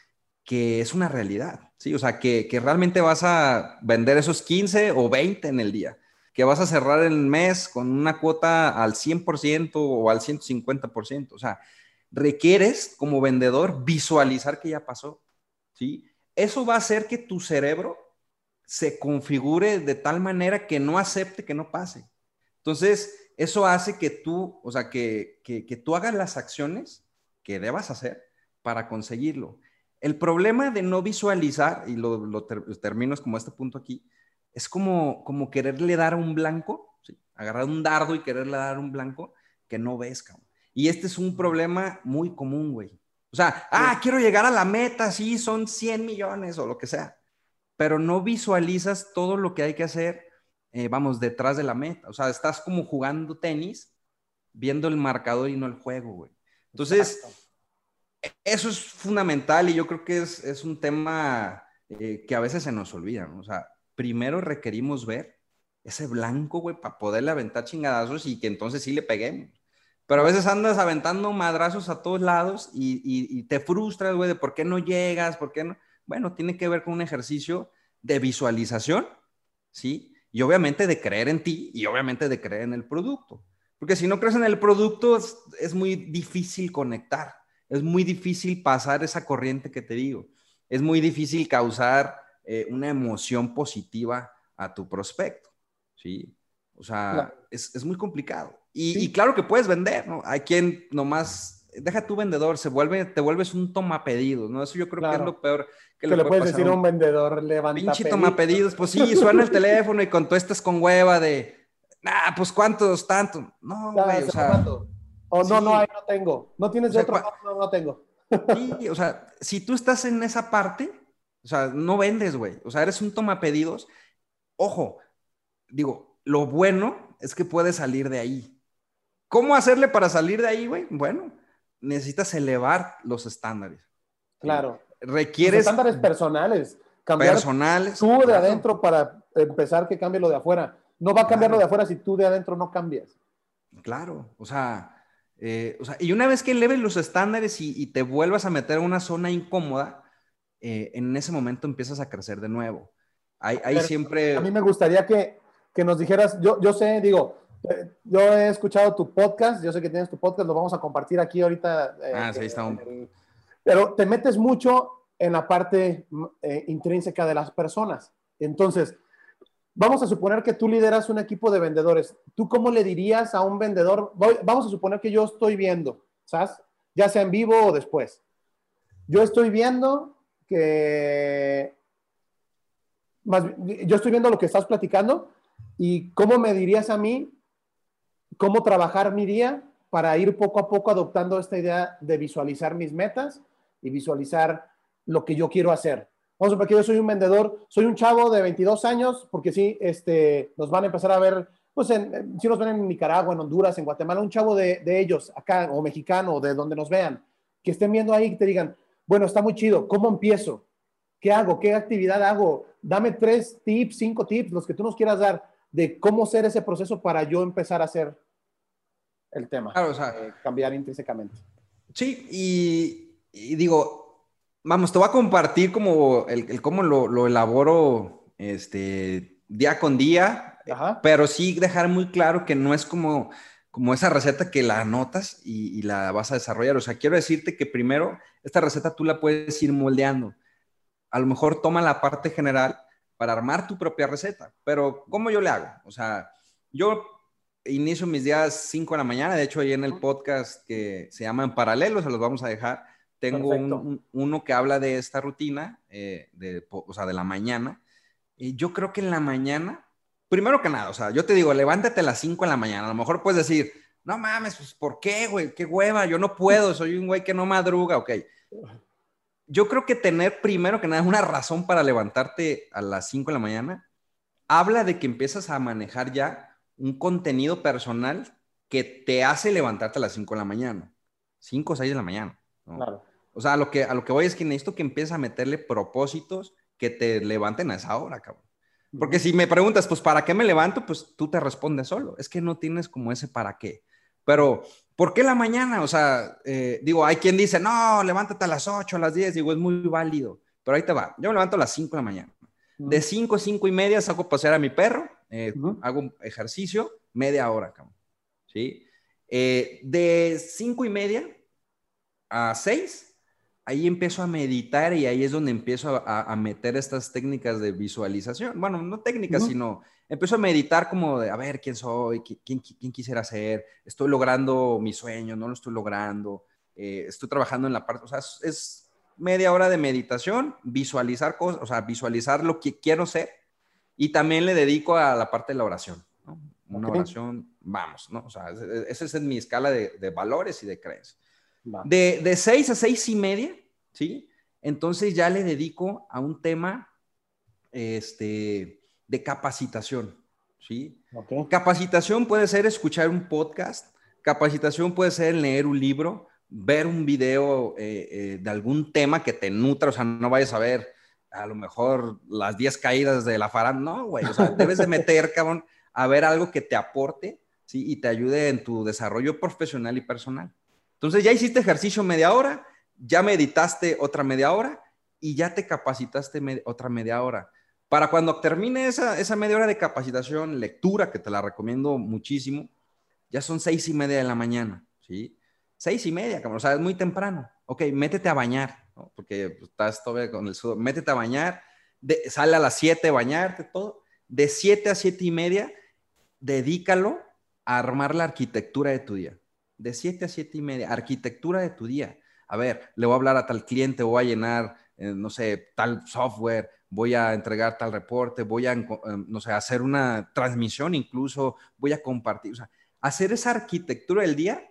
que es una realidad, ¿sí? O sea, que, que realmente vas a vender esos 15 o 20 en el día, que vas a cerrar el mes con una cuota al 100% o al 150%, o sea, requieres como vendedor visualizar que ya pasó, ¿sí? Eso va a hacer que tu cerebro se configure de tal manera que no acepte que no pase. Entonces, eso hace que tú, o sea, que, que, tú hagas las acciones que debas hacer para conseguirlo. El problema de no visualizar, y lo, lo termino como este punto aquí, es como, como quererle dar un blanco, agarrar un dardo y quererle dar un blanco que no ves. Y este es un problema muy común, güey. O sea, ah, quiero llegar a la meta, sí, son 100 millones o lo que sea, pero no visualizas todo lo que hay que hacer, eh, vamos, detrás de la meta. O sea, estás como jugando tenis, viendo el marcador y no el juego, güey. Entonces, eso es fundamental y yo creo que es, es un tema eh, que a veces se nos olvida, ¿no? O sea, primero requerimos ver ese blanco, güey, para poderle aventar chingadazos y que entonces sí le peguemos. Pero a veces andas aventando madrazos a todos lados y, y, te frustras, güey, de por qué no llegas, por qué no. Bueno, tiene que ver con un ejercicio de visualización, ¿sí? Y obviamente de creer en ti y obviamente de creer en el producto. Porque si no crees en el producto, es, es muy difícil conectar, es muy difícil pasar esa corriente que te digo, es muy difícil causar eh, una emoción positiva a tu prospecto, ¿sí? O sea, es, es, muy complicado. Y, claro que puedes vender, ¿no? Hay quien nomás, deja tu vendedor, se vuelve, te vuelves un toma pedidos, ¿no? Eso yo creo que es lo peor que, le, puedes decir a un vendedor, levanta Pinche toma pedidos, pues sí, suena el teléfono y contestas con hueva de, ah, pues cuántos, tanto. No, güey, o sea. O no, no hay, no tengo. No tienes de otro, no, no tengo. Sí, o sea, si tú estás en esa parte, o sea, no vendes, güey. O sea, eres un toma pedidos. Ojo, digo, lo bueno es que puedes salir de ahí. ¿Cómo hacerle para salir de ahí, güey? Bueno, necesitas elevar los estándares. Claro. Requieres. Los estándares personales. Cambiar personales. Tú de adentro para empezar que cambie lo de afuera. No va a cambiar lo de afuera si tú de adentro no cambias. Claro, o sea, eh, o sea y una vez que eleves los estándares y, te vuelvas a meter en una zona incómoda, eh, en ese momento empiezas a crecer de nuevo. Hay, hay siempre... A mí me gustaría que, que nos dijeras, yo, yo sé, digo, yo he escuchado tu podcast, yo sé que tienes tu podcast, lo vamos a compartir aquí ahorita. Eh, ah, sí, está Pero te metes mucho en la parte eh, intrínseca de las personas. Entonces, vamos a suponer que tú lideras un equipo de vendedores. ¿Tú cómo le dirías a un vendedor? vamos a suponer que yo estoy viendo, ¿sabes? Ya sea en vivo o después. Yo estoy viendo que... Más, yo estoy viendo lo que estás platicando y cómo me dirías a mí cómo trabajar mi día para ir poco a poco adoptando esta idea de visualizar mis metas y visualizar lo que yo quiero hacer. Vamos a porque yo soy un vendedor, soy un chavo de 22 años, porque sí, este, nos van a empezar a ver, pues si nos ven en Nicaragua, en Honduras, en Guatemala, un chavo de, de ellos, acá, o mexicano, de donde nos vean, que estén viendo ahí y te digan, bueno, está muy chido, ¿cómo empiezo? ¿Qué hago? ¿Qué actividad hago? Dame tres tips, cinco tips, los que tú nos quieras dar de cómo ser ese proceso para yo empezar a hacer el tema. Claro, o sea, eh, cambiar intrínsecamente. Sí, y, digo, vamos, te voy a compartir como el, cómo lo, elaboro este, día con día, pero sí dejar muy claro que no es como, como esa receta que la anotas y, y, la vas a desarrollar. O sea, quiero decirte que primero esta receta tú la puedes ir moldeando. A lo mejor toma la parte general para armar tu propia receta, pero ¿cómo yo le hago? O sea, yo inicio mis días 5 de la mañana. De hecho, ahí en el podcast que se llama En Paralelo, se los vamos a dejar. Tengo uno que habla de esta rutina, eh, de, o sea, de la mañana. Y yo creo que en la mañana, primero que nada, o sea, yo te digo, levántate a las 5 de la mañana. A lo mejor puedes decir, no mames, pues, ¿por qué, güey? ¿Qué hueva? Yo no puedo, soy un güey que no madruga, ok. Yo creo que tener primero que nada una razón para levantarte a las 5 de la mañana habla de que empiezas a manejar ya un contenido personal que te hace levantarte a las 5 de la mañana. 5 o 6 de la mañana. O sea, a lo, que, a lo que voy es que necesito que empieces a meterle propósitos que te levanten a esa hora, cabrón. Porque si me preguntas, pues, ¿para qué me levanto? Pues tú te respondes solo. Es que no tienes como ese para qué. Pero, ¿por qué la mañana? O sea, eh, digo, hay quien dice, no, levántate a las 8, a las 10. Digo, es muy válido. Pero ahí te va. Yo me levanto a las 5 de la mañana. De 5 a 5 y media saco a pasear a mi perro eh, hago un ejercicio media hora, ¿sí? Eh, de cinco y media a seis, ahí empiezo a meditar y ahí es donde empiezo a, meter estas técnicas de visualización. Bueno, no técnicas, sino empiezo a meditar como de, a ver, ¿quién soy? ¿Quién, quién, quisiera ser? ¿Estoy logrando mi sueño? ¿No lo estoy logrando? Eh, estoy trabajando en la parte, o sea, es media hora de meditación, visualizar cosas, o sea, visualizar lo que quiero ser y también le dedico a la parte de la oración, una oración, vamos, ¿no? O sea, esa es mi escala de, valores y de creencias. De, de seis a seis y media, ¿sí? Entonces ya le dedico a un tema este, de capacitación, ¿sí? Capacitación puede ser escuchar un podcast, capacitación puede ser leer un libro, ver un video eh, eh, de algún tema que te nutra, o sea, no vayas a ver a lo mejor las 10 caídas de la farán, no, güey, o sea, debes de meter, cabrón, a ver algo que te aporte, ¿sí? Y te ayude en tu desarrollo profesional y personal. Entonces ya hiciste ejercicio media hora, ya meditaste otra media hora y ya te capacitaste otra media hora. Para cuando termine esa, esa media hora de capacitación, lectura, que te la recomiendo muchísimo, ya son seis y media de la mañana, ¿sí? Seis y media, cabrón, o sea, es muy temprano. Ok, métete a bañar, ¿no? Porque pues, estás todavía con el sudor. Métete a bañar, de, sale a las siete, bañarte, todo. De siete a siete y media, dedícalo a armar la arquitectura de tu día. De siete a siete y media, arquitectura de tu día. A ver, le voy a hablar a tal cliente, voy a llenar, eh, no sé, tal software, voy a entregar tal reporte, voy a, eh, no sé, hacer una transmisión incluso, voy a compartir. O sea, hacer esa arquitectura del día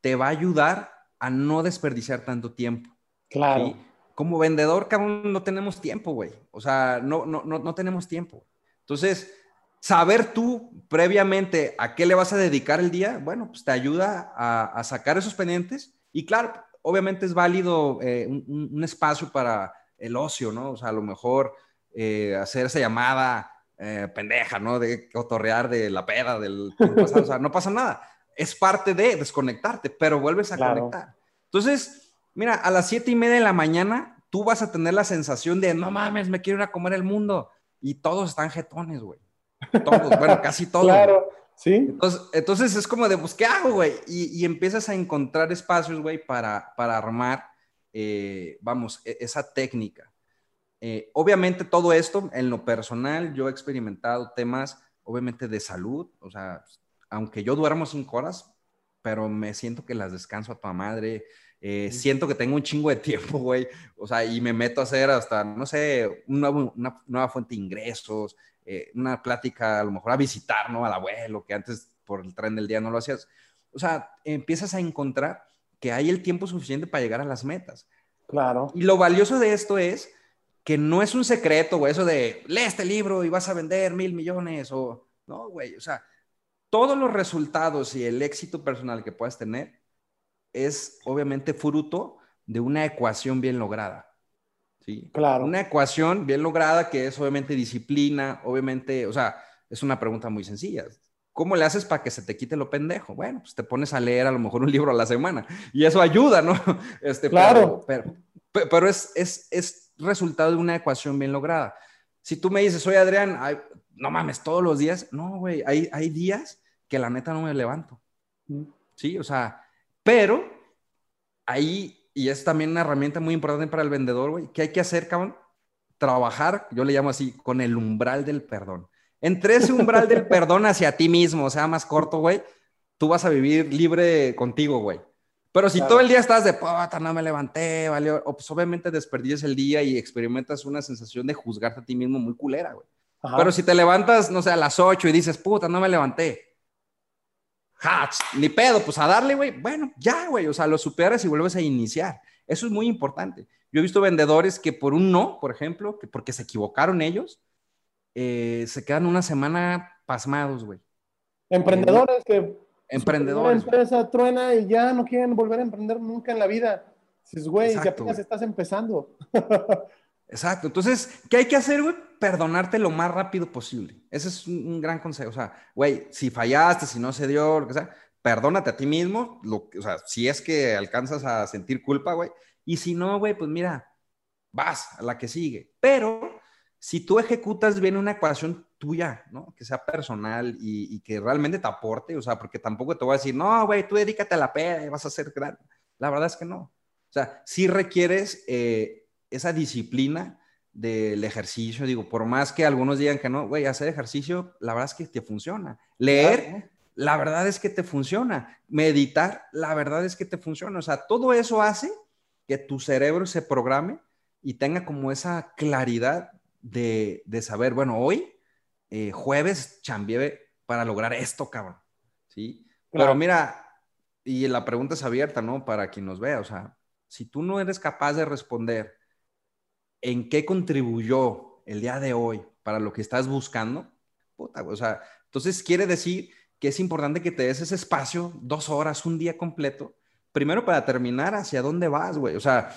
te va a ayudar a no desperdiciar tanto tiempo. Claro. Como vendedor, cabrón, no tenemos tiempo, güey. O sea, no, no, no, no tenemos tiempo. Entonces, saber tú previamente a qué le vas a dedicar el día, bueno, pues te ayuda a, sacar esos pendientes. Y claro, obviamente es válido eh, un, espacio para el ocio, ¿no? O sea, a lo mejor eh, hacer esa llamada eh, pendeja, ¿no? De otorrear de la peda del pasado. O sea, no pasa nada es parte de desconectarte, pero vuelves a conectar. Entonces, mira, a las siete y media de la mañana, tú vas a tener la sensación de, no mames, me quiero ir a comer el mundo. Y todos están jetones, güey. Todos, bueno, casi todos. Claro, sí. Entonces, es como de, pues, ¿qué hago, güey? Y, empiezas a encontrar espacios, güey, para, para armar, eh, vamos, e, esa técnica. Eh, obviamente todo esto, en lo personal, yo he experimentado temas, obviamente, de salud, o sea, aunque yo duermo cinco horas, pero me siento que las descanso a tu madre. Eh, siento que tengo un chingo de tiempo, güey. O sea, y me meto a hacer hasta, no sé, una, nueva fuente de ingresos, eh, una plática, a lo mejor a visitar, ¿no? Al abuelo, que antes por el tren del día no lo hacías. O sea, empiezas a encontrar que hay el tiempo suficiente para llegar a las metas. Claro. Y lo valioso de esto es que no es un secreto, güey, eso de lee este libro y vas a vender mil millones o no, güey, o sea, todos los resultados y el éxito personal que puedas tener es obviamente fruto de una ecuación bien lograda. ¿sí? Claro. Una ecuación bien lograda que es obviamente disciplina, obviamente, o sea, es una pregunta muy sencilla. ¿Cómo le haces para que se te quite lo pendejo? Bueno, pues te pones a leer a lo mejor un libro a la semana y eso ayuda, ¿no? Este, claro. Pero, pero, es, es, es, resultado de una ecuación bien lograda. Si tú me dices, soy Adrián, no mames, todos los días, no, güey, hay, hay días que la neta no me levanto. Mm. Sí, o sea, pero ahí, y es también una herramienta muy importante para el vendedor, güey, ¿qué hay que hacer, cabrón? Trabajar, yo le llamo así, con el umbral del perdón. Entre ese umbral del perdón hacia ti mismo, o sea, más corto, güey, tú vas a vivir libre contigo, güey. Pero si todo el día estás de, puta, no me levanté, valió, pues obviamente desperdices el día y experimentas una sensación de juzgarte a ti mismo muy culera, güey. Pero si te levantas, no sé, a las 8 y dices, puta, no me levanté, ni pedo, pues a darle, güey. Bueno, ya, güey, o sea, lo superas y vuelves a iniciar. Eso es muy importante. Yo he visto vendedores que por un no, por ejemplo, que porque se equivocaron ellos, eh, se quedan una semana pasmados, güey. Emprendedores que... Emprendedores. La empresa truena y ya no quieren volver a emprender nunca en la vida. Dices, güey, si apenas estás empezando. Exacto. Entonces, ¿qué hay que hacer, güey? Perdonarte lo más rápido posible. Ese es un, gran consejo. O sea, güey, si fallaste, si no se dio, lo que sea, perdónate a ti mismo. Lo, o sea, si es que alcanzas a sentir culpa, güey. Y si no, güey, pues mira, vas a la que sigue. Pero si tú ejecutas bien una ecuación tuya, ¿no? Que sea personal y, que realmente te aporte, o sea, porque tampoco te voy a decir, no, güey, tú dedícate a la peda y vas a ser grande. La verdad es que no. O sea, si requieres eh, esa disciplina del ejercicio, digo, por más que algunos digan que no, güey, hacer ejercicio, la verdad es que te funciona. Leer, la verdad es que te funciona. Meditar, la verdad es que te funciona. O sea, todo eso hace que tu cerebro se programe y tenga como esa claridad de, saber, bueno, hoy, eh, jueves, chambié para lograr esto, cabrón. ¿Sí? Pero mira, y la pregunta es abierta, ¿no? Para quien nos vea, o sea, si tú no eres capaz de responder en qué contribuyó el día de hoy para lo que estás buscando, puta, o sea, entonces quiere decir que es importante que te des ese espacio, dos horas, un día completo, primero para terminar hacia dónde vas, güey. O sea,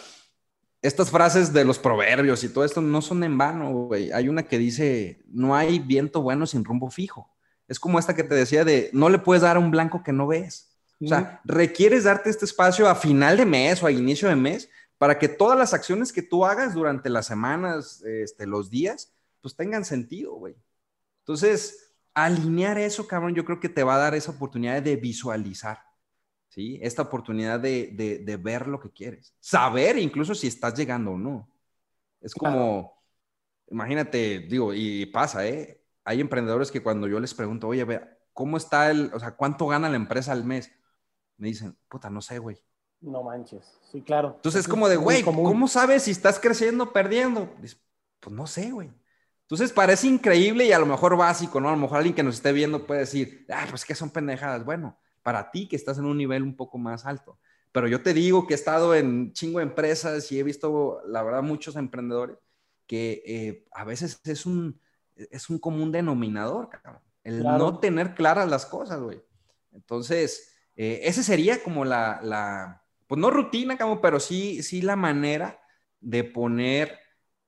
estas frases de los proverbios y todo esto no son en vano, güey. Hay una que dice, no hay viento bueno sin rumbo fijo. Es como esta que te decía de, no le puedes dar a un blanco que no ves. O sea, requieres darte este espacio a final de mes o a inicio de mes para que todas las acciones que tú hagas durante las semanas, este, los días, pues tengan sentido, güey. Entonces, alinear eso, cabrón, yo creo que te va a dar esa oportunidad de visualizar, ¿sí? Esta oportunidad de, ver lo que quieres. Saber incluso si estás llegando o no. Es como, imagínate, digo, y pasa, ¿eh? Hay emprendedores que cuando yo les pregunto, oye, vea, ¿cómo está el, o sea, cuánto gana la empresa al mes? me dicen, puta, no sé, güey. No manches, sí, claro. Entonces es como de, güey, ¿cómo sabes si estás creciendo o perdiendo? pues no sé, güey. Entonces parece increíble y a lo mejor básico, ¿no? A lo mejor alguien que nos esté viendo puede decir, ah, pues que son pendejadas. Bueno, para ti que estás en un nivel un poco más alto. Pero yo te digo que he estado en chingo de empresas y he visto, la verdad, muchos emprendedores que eh, a veces es un, es un común denominador, cabrón. El no tener claras las cosas, güey. Entonces, eh, ese sería como la, pues no rutina, pero sí, sí la manera de poner,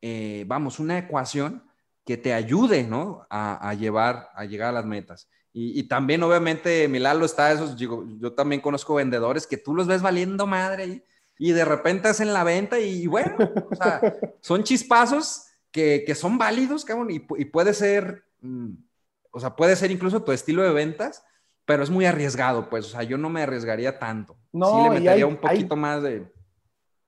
eh, vamos, una ecuación que te ayude, ¿no? A, llevar, a llegar a las metas. Y, también, obviamente, Milalo está eso, yo, yo, también conozco vendedores que tú los ves valiendo madre y, de repente hacen la venta y, bueno, o sea, son chispazos que, son válidos, cabrón, y, y puede ser, mm, o sea, puede ser incluso tu estilo de ventas, pero es muy arriesgado, pues, o sea, yo no me arriesgaría tanto. No, sí le metería un poquito más de...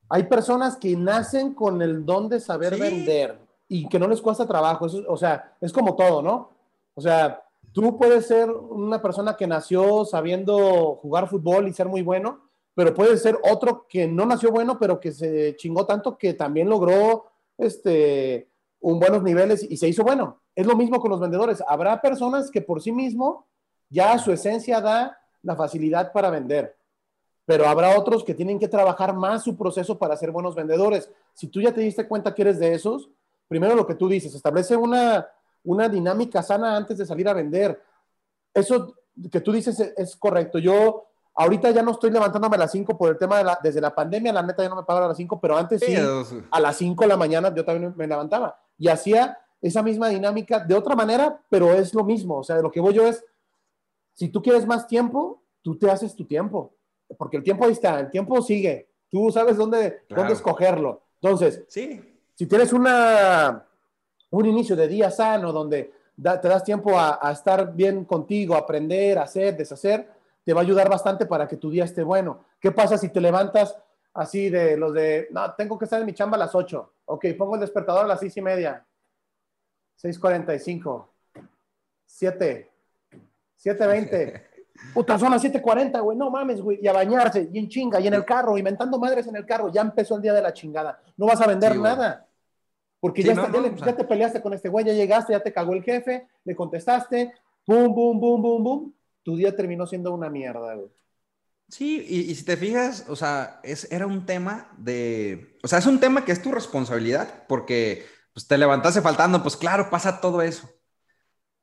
Hay personas que nacen con el don de saber vender y que no les cuesta trabajo, Eso, o sea, es como todo, ¿no? O sea, tú puedes ser una persona que nació sabiendo jugar fútbol y ser muy bueno, pero puedes ser otro que no nació bueno, pero que se chingó tanto que también logró este, un buenos niveles y se hizo bueno. Es lo mismo con los vendedores. Habrá personas que por sí mismo ya su esencia da la facilidad para vender, pero habrá otros que tienen que trabajar más su proceso para ser buenos vendedores. Si tú ya te diste cuenta que eres de esos, primero lo que tú dices, establece una, una dinámica sana antes de salir a vender. Eso que tú dices es, correcto. Yo ahorita ya no estoy levantándome a las 5 por el tema de la, desde la pandemia, la neta ya no me pagaba a las 5, pero antes sí, a las 5 de la mañana yo también me levantaba y hacía esa misma dinámica de otra manera, pero es lo mismo. O sea, de lo que voy yo es, si tú quieres más tiempo, tú te haces tu tiempo, porque el tiempo ahí está, el tiempo sigue, tú sabes dónde, dónde escogerlo. Entonces, sí. si tienes una, un inicio de día sano donde te das tiempo a, a, estar bien contigo, aprender, hacer, deshacer, te va a ayudar bastante para que tu día esté bueno. ¿Qué pasa si te levantas así de los de, no, tengo que estar en mi chamba a las 8? Ok, pongo el despertador a las seis y media. 6.45. 7. 7.20. Puta, son las 7.40, güey. No mames, güey. Y a bañarse, y en chinga, y en el carro, inventando madres en el carro. Ya empezó el día de la chingada. No vas a vender nada. Porque ya, ya, te peleaste con este güey, ya llegaste, ya te cagó el jefe, le contestaste, boom, boom, boom, boom, boom. Tu día terminó siendo una mierda, güey. Sí, y, si te fijas, o sea, es, era un tema de, o sea, es un tema que es tu responsabilidad, porque pues, te levantaste faltando, pues claro, pasa todo eso.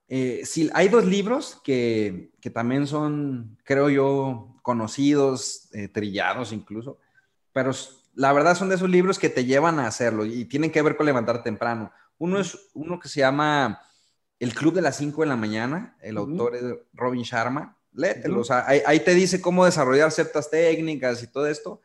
Eh, sí, hay dos libros que, que, también son, creo yo, conocidos, eh, trillados incluso, pero la verdad son de esos libros que te llevan a hacerlo y tienen que ver con levantar temprano. Uno es uno que se llama El Club de las 5 de la mañana, el autor es Robin Sharma. Léetelo, o sea, ahí, ahí, te dice cómo desarrollar ciertas técnicas y todo esto,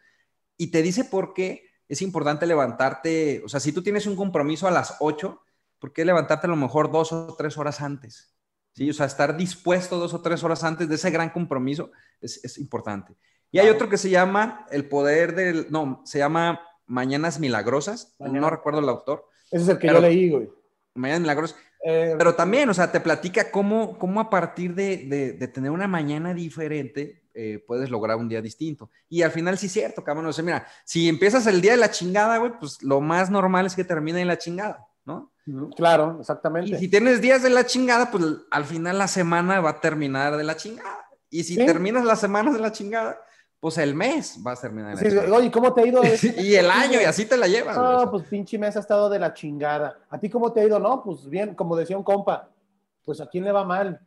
y te dice por qué es importante levantarte, o sea, si tú tienes un compromiso a las 8, ¿por qué levantarte a lo mejor dos o tres horas antes? ¿Sí? O sea, estar dispuesto dos o tres horas antes de ese gran compromiso es, importante. Y hay otro que se llama El Poder del... No, se llama Mañanas Milagrosas. No recuerdo el autor. Ese es el que yo leí, güey. Mañanas Milagrosas. Eh, pero también, o sea, te platica cómo, cómo a partir de, de, tener una mañana diferente eh, puedes lograr un día distinto. Y al final sí es cierto, cabrón. O sea, mira, si empiezas el día de la chingada, güey, pues lo más normal es que termine en la chingada. Claro, exactamente. Y si tienes días de la chingada, pues al final la semana va a terminar de la chingada. Y si terminas las semanas de la chingada, pues el mes va a terminar. Sí, oye, ¿cómo te ha ido? y el año, y así te la llevas. No, pues pinche mes ha estado de la chingada. ¿A ti cómo te ha ido? No, pues bien, como decía un compa, pues a quién le va mal.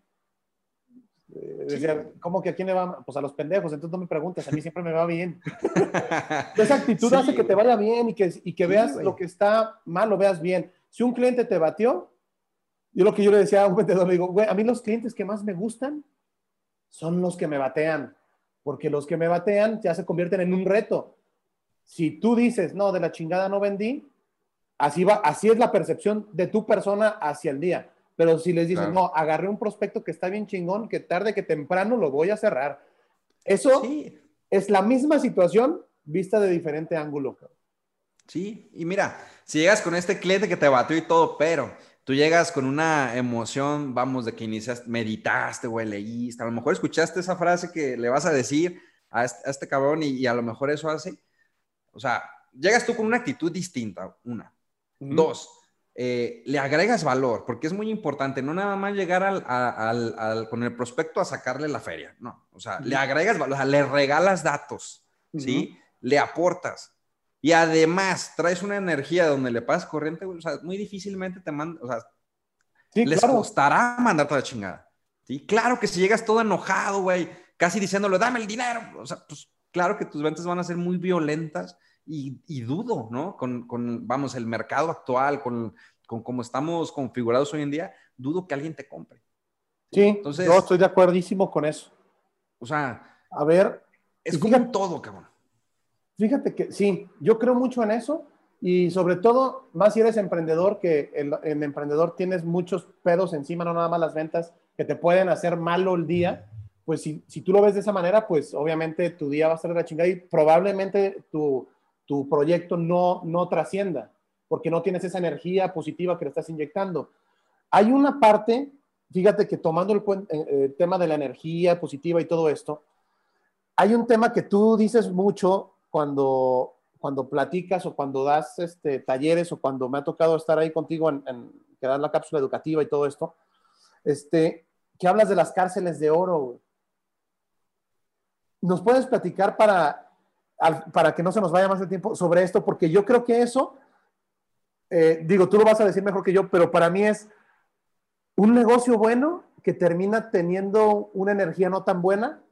Eh, decía, ¿cómo que a quién le va mal? Pues a los pendejos, entonces no me preguntes, a mí siempre me va bien. Esa actitud hace que te vaya bien y que, y que veas lo que está mal, lo veas bien. Si un cliente te batió, yo lo que yo le decía a un vendedor, le digo, güey, a mí los clientes que más me gustan son los que me batean, porque los que me batean ya se convierten en un reto. Si tú dices, no, de la chingada no vendí, así va, así es la percepción de tu persona hacia el día. Pero si les dices, no, agarré un prospecto que está bien chingón, que tarde que temprano lo voy a cerrar. Eso es la misma situación vista de diferente ángulo. Sí, y mira, si llegas con este cliente que te batió y todo, pero tú llegas con una emoción, vamos, de que iniciaste, meditaste, güey, leíste, a lo mejor escuchaste esa frase que le vas a decir a este, cabrón y, a lo mejor eso hace, o sea, llegas tú con una actitud distinta, una. Dos, eh, le agregas valor, porque es muy importante, no nada más llegar al, con el prospecto a sacarle la feria, no, o sea, le agregas valor, o sea, le regalas datos, ¿sí? Le aportas. Y además traes una energía donde le pasas corriente, o sea, muy difícilmente te manda, o sea, les costará mandarte a la chingada. ¿sí? Claro que si llegas todo enojado, güey, casi diciéndole, dame el dinero, o sea, pues claro que tus ventas van a ser muy violentas y, y dudo, ¿no? Con, con, vamos, el mercado actual, con, con cómo estamos configurados hoy en día, dudo que alguien te compre. Sí, Entonces, yo estoy de acuerdísimo con eso. O sea, a ver, es como todo, cabrón. Fíjate que sí, yo creo mucho en eso y sobre todo, más si eres emprendedor, que en, emprendedor tienes muchos pedos encima, no nada más las ventas, que te pueden hacer malo el día, pues si, si tú lo ves de esa manera, pues obviamente tu día va a estar de la chingada y probablemente tu, tu proyecto no, no trascienda, porque no tienes esa energía positiva que le estás inyectando. Hay una parte, fíjate que tomando el, eh, el tema de la energía positiva y todo esto, hay un tema que tú dices mucho cuando, cuando platicas o cuando das este, talleres o cuando me ha tocado estar ahí contigo en, en que das la cápsula educativa y todo esto, este, que hablas de las cárceles de oro. ¿Nos puedes platicar para, para que no se nos vaya más el tiempo sobre esto? Porque yo creo que eso, eh, digo, tú lo vas a decir mejor que yo, pero para mí es un negocio bueno que termina teniendo una energía no tan buena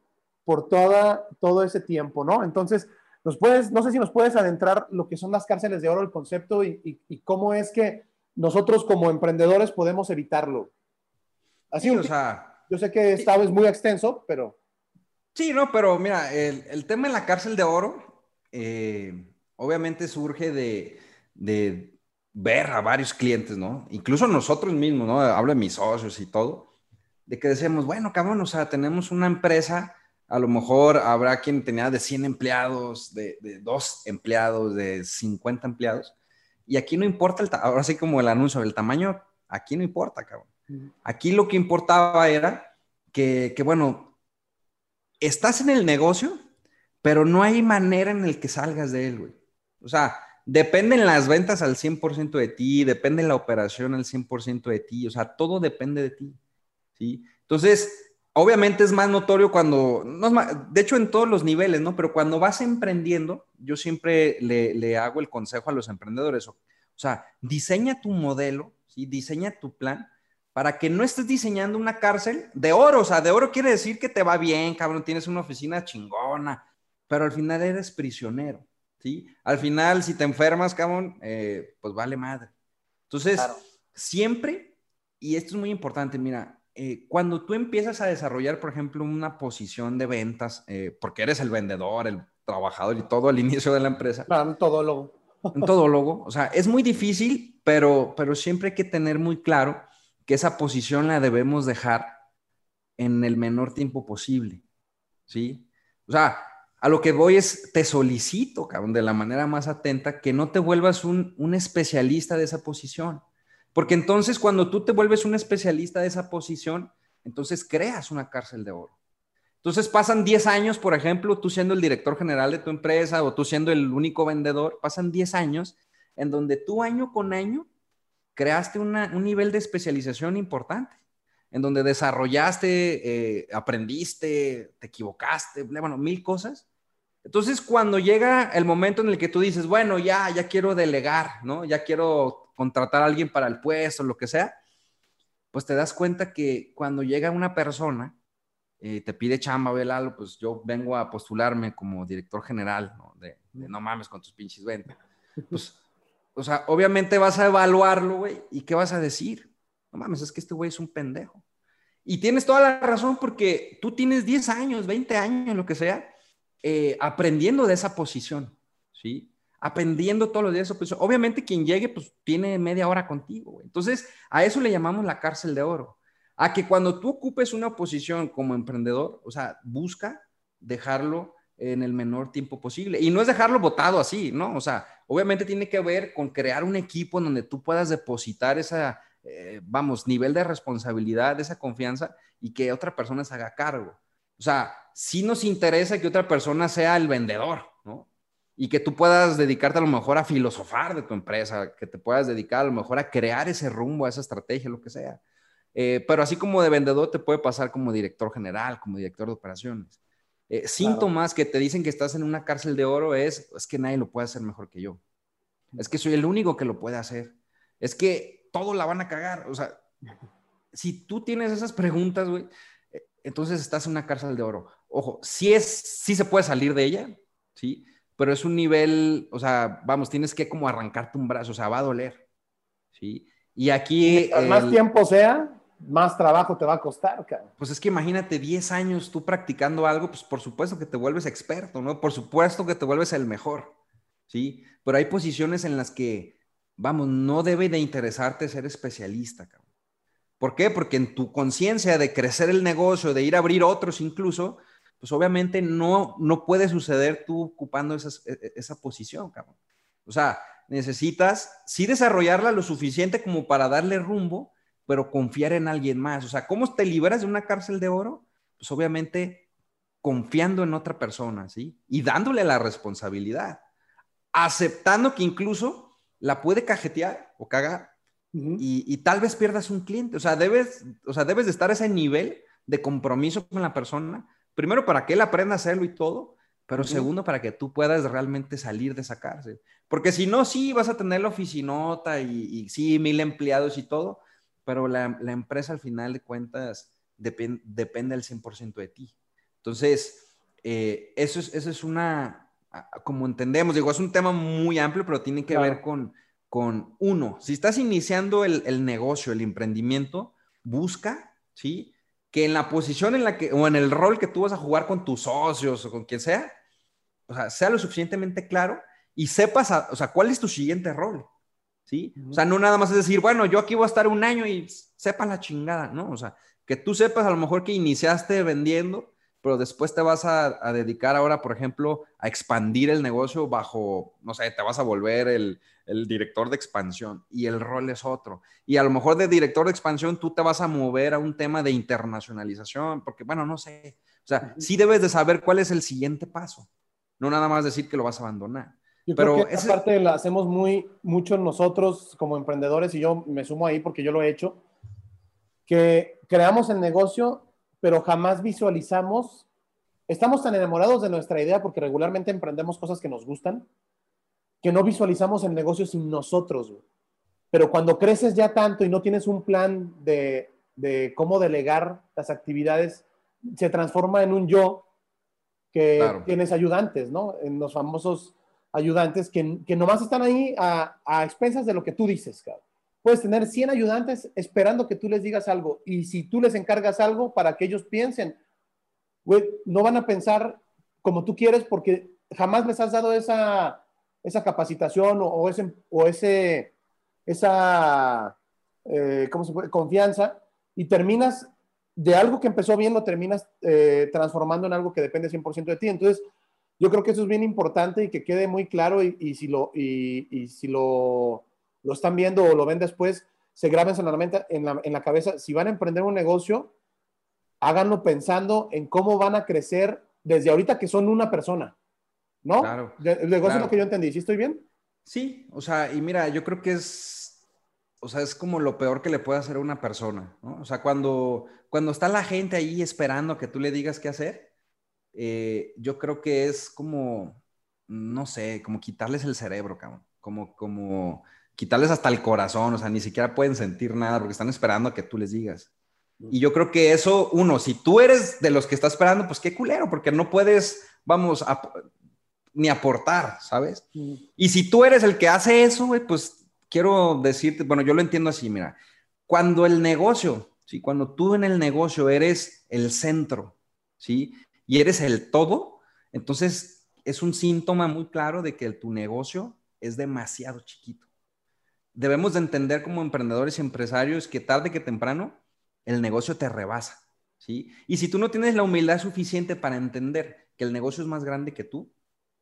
por toda, todo ese tiempo, ¿no? Entonces, ¿Nos puedes, no sé si nos puedes adentrar lo que son las cárceles de oro, el concepto y, cómo es que nosotros como emprendedores podemos evitarlo? Así, o sea, yo sé que esta vez es muy extenso, pero... Sí, no, pero mira, el, tema en la cárcel de oro, eh, obviamente surge de, de, ver a varios clientes, ¿no? Incluso nosotros mismos, ¿no? Hablo de mis socios y todo, de que decimos, bueno, cabrón, o sea, tenemos una empresa a lo mejor habrá quien tenía de 100 empleados, de, de 2 empleados, de 50 empleados. Y aquí no importa, el ahora sí como el anuncio, el tamaño, aquí no importa, cabrón. Aquí lo que importaba era que, que, bueno, estás en el negocio, pero no hay manera en el que salgas de él, güey. O sea, dependen las ventas al 100% de ti, depende la operación al 100% de ti, o sea, todo depende de ti, ¿sí? Entonces, obviamente es más notorio cuando, de hecho en todos los niveles, ¿no? Pero cuando vas emprendiendo, yo siempre le, hago el consejo a los emprendedores, o, sea, diseña tu modelo, ¿sí? Diseña tu plan para que no estés diseñando una cárcel de oro, o sea, de oro quiere decir que te va bien, cabrón, tienes una oficina chingona, pero al final eres prisionero, ¿sí? Al final, si te enfermas, cabrón, eh, pues vale madre. Entonces, siempre, y esto es muy importante, mira, eh, cuando tú empiezas a desarrollar, por ejemplo, una posición de ventas, eh, porque eres el vendedor, el trabajador y todo al inicio de la empresa. Claro, un todólogo. Un todólogo. O sea, es muy difícil, pero, pero siempre hay que tener muy claro que esa posición la debemos dejar en el menor tiempo posible. ¿Sí? O sea, a lo que voy es, te solicito, cabrón, de la manera más atenta, que no te vuelvas un, un especialista de esa posición. Porque entonces cuando tú te vuelves un especialista de esa posición, entonces creas una cárcel de oro. Entonces pasan 10 años, por ejemplo, tú siendo el director general de tu empresa o tú siendo el único vendedor, pasan 10 años en donde tú año con año creaste un nivel de especialización importante, en donde desarrollaste, eh, aprendiste, te equivocaste, bueno, mil cosas. Entonces, cuando llega el momento en el que tú dices, bueno, ya, ya quiero delegar, ¿no? Ya quiero contratar a alguien para el puesto, lo que sea, pues te das cuenta que cuando llega una persona, eh, te pide chamba, Belalo, pues yo vengo a postularme como director general, ¿no? De, no mames con tus pinches ventas. Pues, o sea, obviamente vas a evaluarlo, güey, ¿y qué vas a decir? No mames, es que este güey es un pendejo. Y tienes toda la razón porque tú tienes 10 años, 20 años, lo que sea, eh, aprendiendo de esa posición, ¿sí? Aprendiendo todos los días. Pues, obviamente quien llegue, pues tiene media hora contigo. Entonces, a eso le llamamos la cárcel de oro. A que cuando tú ocupes una posición como emprendedor, o sea, busca dejarlo en el menor tiempo posible. Y no es dejarlo votado así, ¿no? O sea, obviamente tiene que ver con crear un equipo en donde tú puedas depositar esa, eh, vamos, nivel de responsabilidad, esa confianza y que otra persona se haga cargo. O sea, sí nos interesa que otra persona sea el vendedor. Y que tú puedas dedicarte a lo mejor a filosofar de tu empresa, que te puedas dedicar a lo mejor a crear ese rumbo, a esa estrategia, lo que sea. Eh, pero así como de vendedor te puede pasar como director general, como director de operaciones. Eh, síntomas que te dicen que estás en una cárcel de oro es, es que nadie lo puede hacer mejor que yo. Es que soy el único que lo puede hacer. Es que todo la van a cagar. O sea, si tú tienes esas preguntas, güey, eh, entonces estás en una cárcel de oro. Ojo, si es, sí se puede salir de ella, ¿sí? Pero es un nivel, o sea, vamos, tienes que como arrancarte un brazo, o sea, va a doler, ¿sí? Y aquí... más tiempo sea, más trabajo te va a costar, cara. Pues es que imagínate 10 años tú practicando algo, pues por supuesto que te vuelves experto, ¿no? Por supuesto que te vuelves el mejor, ¿sí? Pero hay posiciones en las que, vamos, no debe de interesarte ser especialista, cabrón. ¿Por qué? Porque en tu conciencia de crecer el negocio, de ir a abrir otros incluso, pues obviamente no, no puede suceder tú ocupando e, e, esa posición, cabrón. O sea, necesitas sí desarrollarla lo suficiente como para darle rumbo, pero confiar en alguien más. O sea, ¿cómo te liberas de una cárcel de oro? Pues obviamente confiando en otra persona, ¿sí? Y dándole la responsabilidad, aceptando que incluso la puede cajetear o cagar y, y, tal vez pierdas un cliente. O sea, debes, o sea, debes de estar a ese nivel de compromiso con la persona primero para que él aprenda a hacerlo y todo, pero segundo para que tú puedas realmente salir de esa cárcel. Porque si no, sí, vas a tener la oficinota y, sí, mil empleados y todo, pero la, empresa al final de cuentas depende al 100% de ti. Entonces, eh, eso, es, eso es una, como entendemos, digo, es un tema muy amplio, pero tiene que ver con, con, uno, si estás iniciando el, el negocio, el emprendimiento, busca, ¿sí? Que en la posición en la que, o en el rol que tú vas a jugar con tus socios o con quien sea, o sea, sea lo suficientemente claro y sepas, o sea, cuál es tu siguiente rol, ¿sí? O sea, no nada más es decir, bueno, yo aquí voy a estar un año y sepa la chingada, ¿no? O sea, que tú sepas a lo mejor que iniciaste vendiendo, pero después te vas a, a dedicar ahora, por ejemplo, a expandir el negocio bajo, no sé, te vas a volver el, el director de expansión y el rol es otro. Y a lo mejor de director de expansión tú te vas a mover a un tema de internacionalización, porque bueno, no sé. O sea, sí debes de saber cuál es el siguiente paso, no nada más decir que lo vas a abandonar. Yo Pero creo que esa parte la hacemos muy mucho nosotros como emprendedores y yo me sumo ahí porque yo lo he hecho, que creamos el negocio, pero jamás visualizamos, estamos tan enamorados de nuestra idea porque regularmente emprendemos cosas que nos gustan, que no visualizamos el negocio sin nosotros. Pero cuando creces ya tanto y no tienes un plan de, cómo delegar las actividades, se transforma en un yo que tienes ayudantes, ¿no? En los famosos ayudantes que, que nomás están ahí a, a, expensas de lo que tú dices, cabrón. Puedes tener 100 ayudantes esperando que tú les digas algo y si tú les encargas algo para que ellos piensen, güey, no van a pensar como tú quieres porque jamás les has dado esa, esa capacitación o, ese, o ese, esa, eh, ¿cómo se puede? Confianza y terminas de algo que empezó bien, lo terminas eh, transformando en algo que depende 100% de ti. Entonces, yo creo que eso es bien importante y que quede muy claro y, si, lo, y, si lo, lo, están viendo o lo ven después, se graben en la, en la cabeza. Si van a emprender un negocio, háganlo pensando en cómo van a crecer desde ahorita que son una persona. ¿No? Claro. El negocio es lo que yo entendí. ¿Sí estoy bien? Sí, o sea, y mira, yo creo que es o sea, es como lo peor que le puede hacer a una persona, ¿no? O sea, cuando, cuando está la gente ahí esperando que tú le digas qué hacer, eh, yo creo que es como, no sé, como quitarles el cerebro, cabrón. Como, como quitarles hasta el corazón, o sea, ni siquiera pueden sentir nada porque están esperando a que tú les digas. Y yo creo que eso, uno, si tú eres de los que está esperando, pues qué culero, porque no puedes, vamos, ni aportar, ¿sabes? Y si tú eres el que hace eso, güey, pues quiero decirte, bueno, yo lo entiendo así, mira, cuando el negocio, ¿sí? Cuando tú en el negocio eres el centro, ¿sí? Y eres el todo, entonces es un síntoma muy claro de que tu negocio es demasiado chiquito. Debemos de entender como emprendedores y empresarios que tarde que temprano el negocio te rebasa, ¿sí? Y si tú no tienes la humildad suficiente para entender que el negocio es más grande que tú,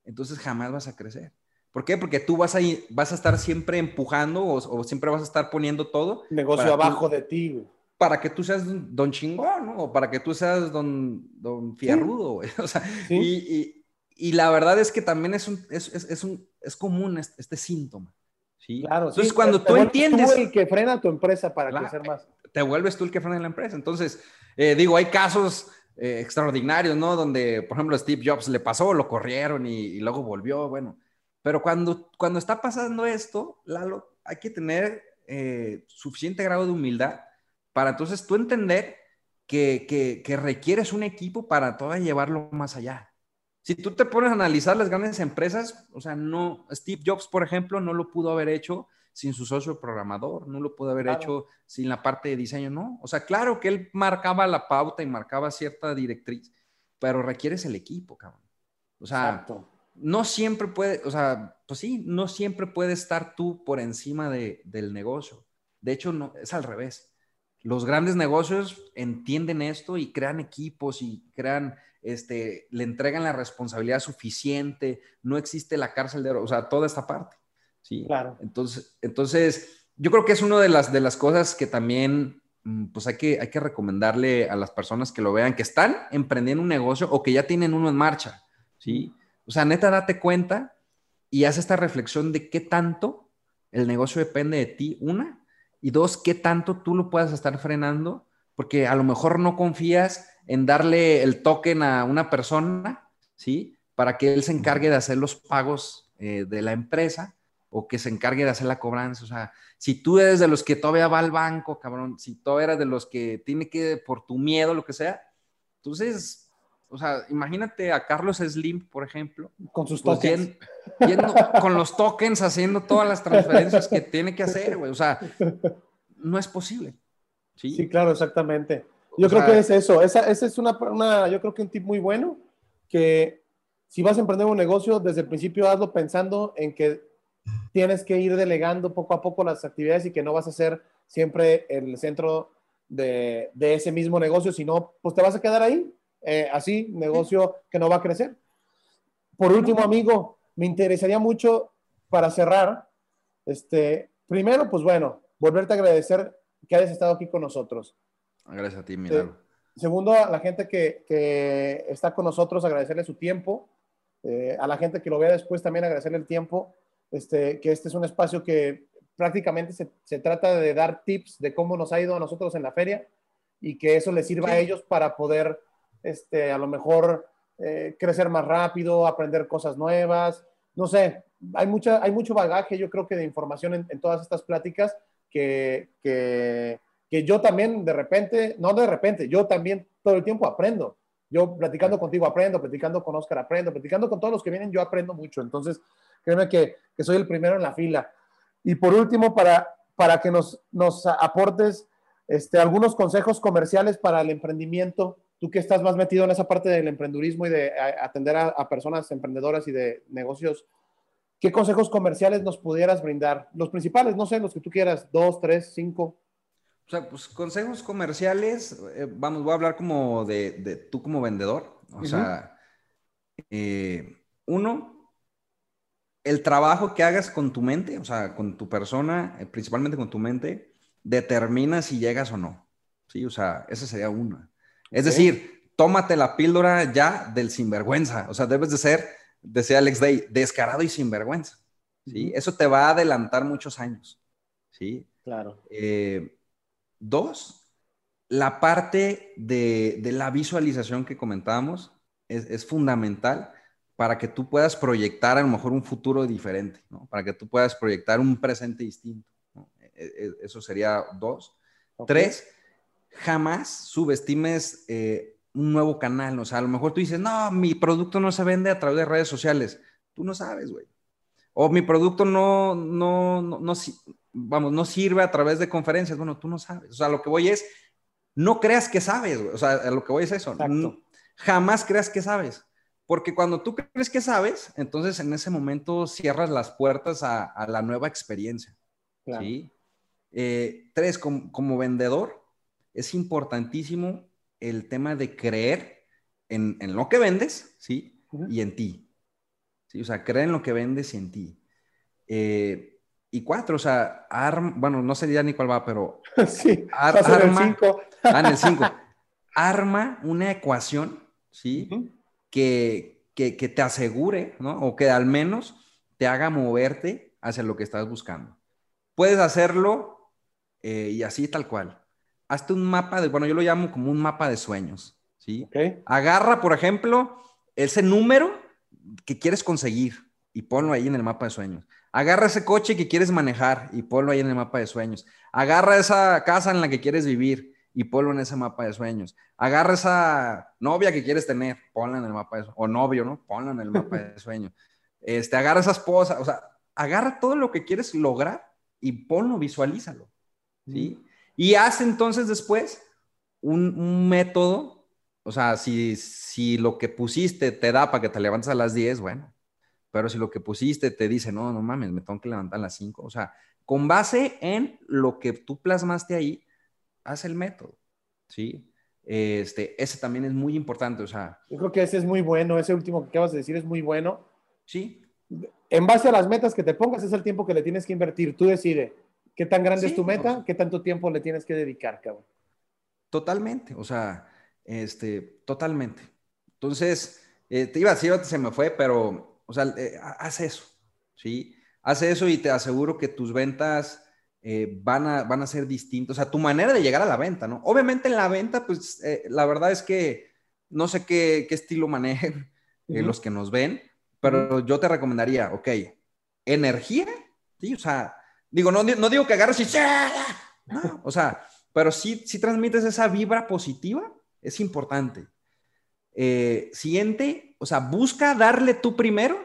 entonces jamás vas a crecer. ¿Por qué? Porque tú vas a, vas a estar siempre empujando o, siempre vas a estar poniendo todo. Negocio abajo de ti. Para que tú seas don chingón, ¿no? O para que tú seas don, don fierrudo, güey. O sea, y, y, la verdad es que también es, un, es, es, un, es común este, este síntoma. ¿sí? Claro, Entonces, cuando tú entiendes... Tú el que frena tu empresa para crecer más. Te vuelves tú el que frena la empresa. Entonces, eh, digo, hay casos eh, extraordinarios, ¿no? Donde, por ejemplo, Steve Jobs le pasó, lo corrieron y, luego volvió, bueno. Pero cuando, cuando está pasando esto, Lalo, hay que tener eh, suficiente grado de humildad para entonces tú entender que, que, que requieres un equipo para todavía llevarlo más allá. Si tú te pones a analizar las grandes empresas, o sea, no, Steve Jobs, por ejemplo, no lo pudo haber hecho sin su socio programador, no lo pudo haber hecho sin la parte de diseño, no. O sea, claro que él marcaba la pauta y marcaba cierta directriz, pero requieres el equipo, cabrón. O sea, no siempre puede, o sea, pues sí, no siempre puede estar tú por encima de, del negocio. De hecho, no, es al revés. Los grandes negocios entienden esto y crean equipos y crean, este, le entregan la responsabilidad suficiente, no existe la cárcel de, o sea, toda esta parte. ¿Sí? Claro. Entonces, entonces, yo creo que es una de las, de las cosas que también, mm, pues hay que, hay que recomendarle a las personas que lo vean, que están emprendiendo un negocio o que ya tienen uno en marcha, ¿sí? O sea, neta, date cuenta y haz esta reflexión de qué tanto el negocio depende de ti, una, y dos, qué tanto tú lo puedas estar frenando, porque a lo mejor no confías en darle el token a una persona, ¿sí? Para que él se encargue de hacer los pagos eh, de la empresa o que se encargue de hacer la cobranza. O sea, si tú eres de los que todavía va al banco, cabrón, si tú eres de los que tiene que, por tu miedo, lo que sea, entonces, o sea, imagínate a Carlos Slim, por ejemplo. Con sus pues, tokens. con los tokens, haciendo todas las transferencias que tiene que hacer, güey. O sea, no es posible. Sí, sí claro, exactamente. Yo creo que es eso. Esa, esa es una, una, yo creo que un tip muy bueno, que si vas a emprender un negocio, desde el principio hazlo pensando en que tienes que ir delegando poco a poco las actividades y que no vas a ser siempre el centro de, ese mismo negocio, sino pues te vas a quedar ahí, eh, así, negocio que no va a crecer. Por último, amigo, me interesaría mucho para cerrar, este, primero, pues bueno, volverte a agradecer que hayas estado aquí con nosotros. Gracias a ti, Milano. segundo, a la gente que, está con nosotros, agradecerle su tiempo. Eh, a la gente que lo vea después también agradecerle el tiempo este, que este es un espacio que prácticamente se, trata de dar tips de cómo nos ha ido a nosotros en la feria y que eso les sirva a ellos para poder, este, a lo mejor, eh, crecer más rápido, aprender cosas nuevas. No sé, hay, mucha, hay mucho bagaje, yo creo que de información en, todas estas pláticas que, que, que, yo también de repente, no de repente, yo también todo el tiempo aprendo. Yo platicando contigo aprendo, platicando con Oscar aprendo, platicando con todos los que vienen, yo aprendo mucho. Entonces, créeme que, que soy el primero en la fila. Y por último, para, para que nos, nos aportes este, algunos consejos comerciales para el emprendimiento, tú que estás más metido en esa parte del emprendurismo y de atender a, personas emprendedoras y de negocios, ¿qué consejos comerciales nos pudieras brindar? Los principales, no sé, los que tú quieras, dos, tres, cinco. O sea, pues consejos comerciales, eh, vamos, voy a hablar como de, de tú como vendedor. O sea, eh, uno, el trabajo que hagas con tu mente, o sea, con tu persona, eh, principalmente con tu mente, determina si llegas o no. Sí, o sea, esa sería una. Es decir, tómate la píldora ya del sinvergüenza. O sea, debes de ser, decía Alex Day, descarado y sinvergüenza. ¿sí? Eso te va a adelantar muchos años. ¿sí? Claro. Eh, dos, la parte de, la visualización que comentábamos es, fundamental para que tú puedas proyectar a lo mejor un futuro diferente, ¿no? Para que tú puedas proyectar un presente distinto. E, e, eso sería dos. Tres, jamás subestimes eh, un nuevo canal. O sea, a lo mejor tú dices, no, mi producto no se vende a través de redes sociales. Tú no sabes, güey. O mi producto no, no, no, no, vamos, no sirve a través de conferencias. Bueno, tú no sabes. O sea, lo que voy es, no creas que sabes, güey. O sea, a lo que voy es eso. jamás creas que sabes. Porque cuando tú crees que sabes, entonces en ese momento cierras las puertas a, la nueva experiencia. ¿sí? Eh, tres, como, vendedor, es importantísimo el tema de creer en, lo que vendes, ¿sí? Y en ti. ¿sí? O sea, creer en lo que vendes y en ti. Eh, y cuatro, o sea, arma, bueno, no sé ya ni cuál va, pero... sí, arma, el cinco. ah, en el cinco. Arma una ecuación, ¿sí? Que, que, que te asegure, ¿no? O que al menos te haga moverte hacia lo que estás buscando. Puedes hacerlo eh, y así tal cual. Hazte un mapa de, bueno, yo lo llamo como un mapa de sueños, ¿sí? Agarra, por ejemplo, ese número que quieres conseguir y ponlo ahí en el mapa de sueños. Agarra ese coche que quieres manejar y ponlo ahí en el mapa de sueños. Agarra esa casa en la que quieres vivir y ponlo en ese mapa de sueños. Agarra esa novia que quieres tener, ponla en el mapa de sueños. O novio, ¿no? Ponla en el mapa de sueños. Este, agarra esa esposa, o sea, agarra todo lo que quieres lograr y ponlo, visualízalo. ¿sí? Y haz entonces después un, método, o sea, si, si lo que pusiste te da para que te levantes a las 10, bueno, pero si lo que pusiste te dice, no, no mames, me tengo que levantar a las 5, o sea, con base en lo que tú plasmaste ahí, haz el método, ¿sí? Este, ese también es muy importante, o sea. Yo creo que ese es muy bueno, ese último que acabas de decir es muy bueno. Sí. En base a las metas que te pongas, es el tiempo que le tienes que invertir. Tú decides ¿Qué tan grande es tu meta? ¿Qué tanto tiempo le tienes que dedicar, cabrón? Totalmente, o sea, este, totalmente. Entonces, eh, te iba a decir, se me fue, pero, o sea, eh, haz eso, ¿sí? Haz eso y te aseguro que tus ventas eh, van, a, van a ser distintas. O sea, tu manera de llegar a la venta, ¿no? Obviamente en la venta, pues, la verdad es que no sé qué, estilo manejen los que nos ven, pero yo te recomendaría, ok, energía, ¿sí? O sea, Digo, no, no digo que agarres y... No, o sea, pero sí, si transmites esa vibra positiva, es importante. Eh, siguiente, o sea, busca darle tú primero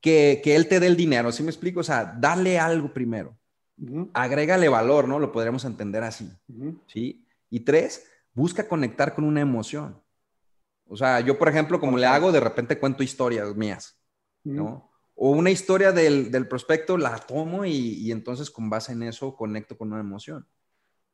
que, que, él te dé el dinero, ¿sí me explico? O sea, dale algo primero. Agrégale valor, ¿no? Lo podríamos entender así, ¿sí? Y tres, busca conectar con una emoción. O sea, yo, por ejemplo, como le hago, de repente cuento historias mías, ¿no? o una historia del, del prospecto la tomo y, entonces con base en eso conecto con una emoción.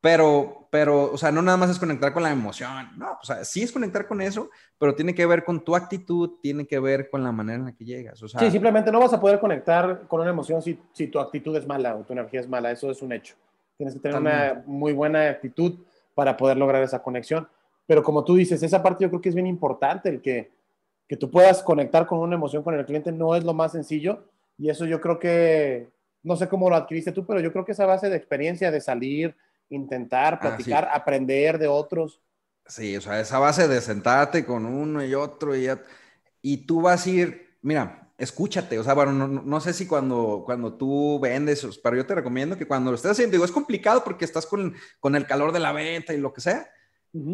Pero, pero, o sea, no nada más es conectar con la emoción, no, o sea, sí es conectar con eso, pero tiene que ver con tu actitud, tiene que ver con la manera en la que llegas. O sea, sí, simplemente no vas a poder conectar con una emoción si, si tu actitud es mala o tu energía es mala, eso es un hecho. Tienes que tener una muy buena actitud para poder lograr esa conexión. Pero como tú dices, esa parte yo creo que es bien importante, el que, que tú puedas conectar con una emoción con el cliente no es lo más sencillo y eso yo creo que, no sé cómo lo adquiriste tú, pero yo creo que esa base de experiencia de salir, intentar, ah, platicar, aprender de otros. Sí, o sea, esa base de sentarte con uno y otro y, y tú vas a ir, mira, escúchate, o sea, bueno, no, sé si cuando, cuando tú vendes, pero yo te recomiendo que cuando lo estés haciendo, digo, es complicado porque estás con, con el calor de la venta y lo que sea,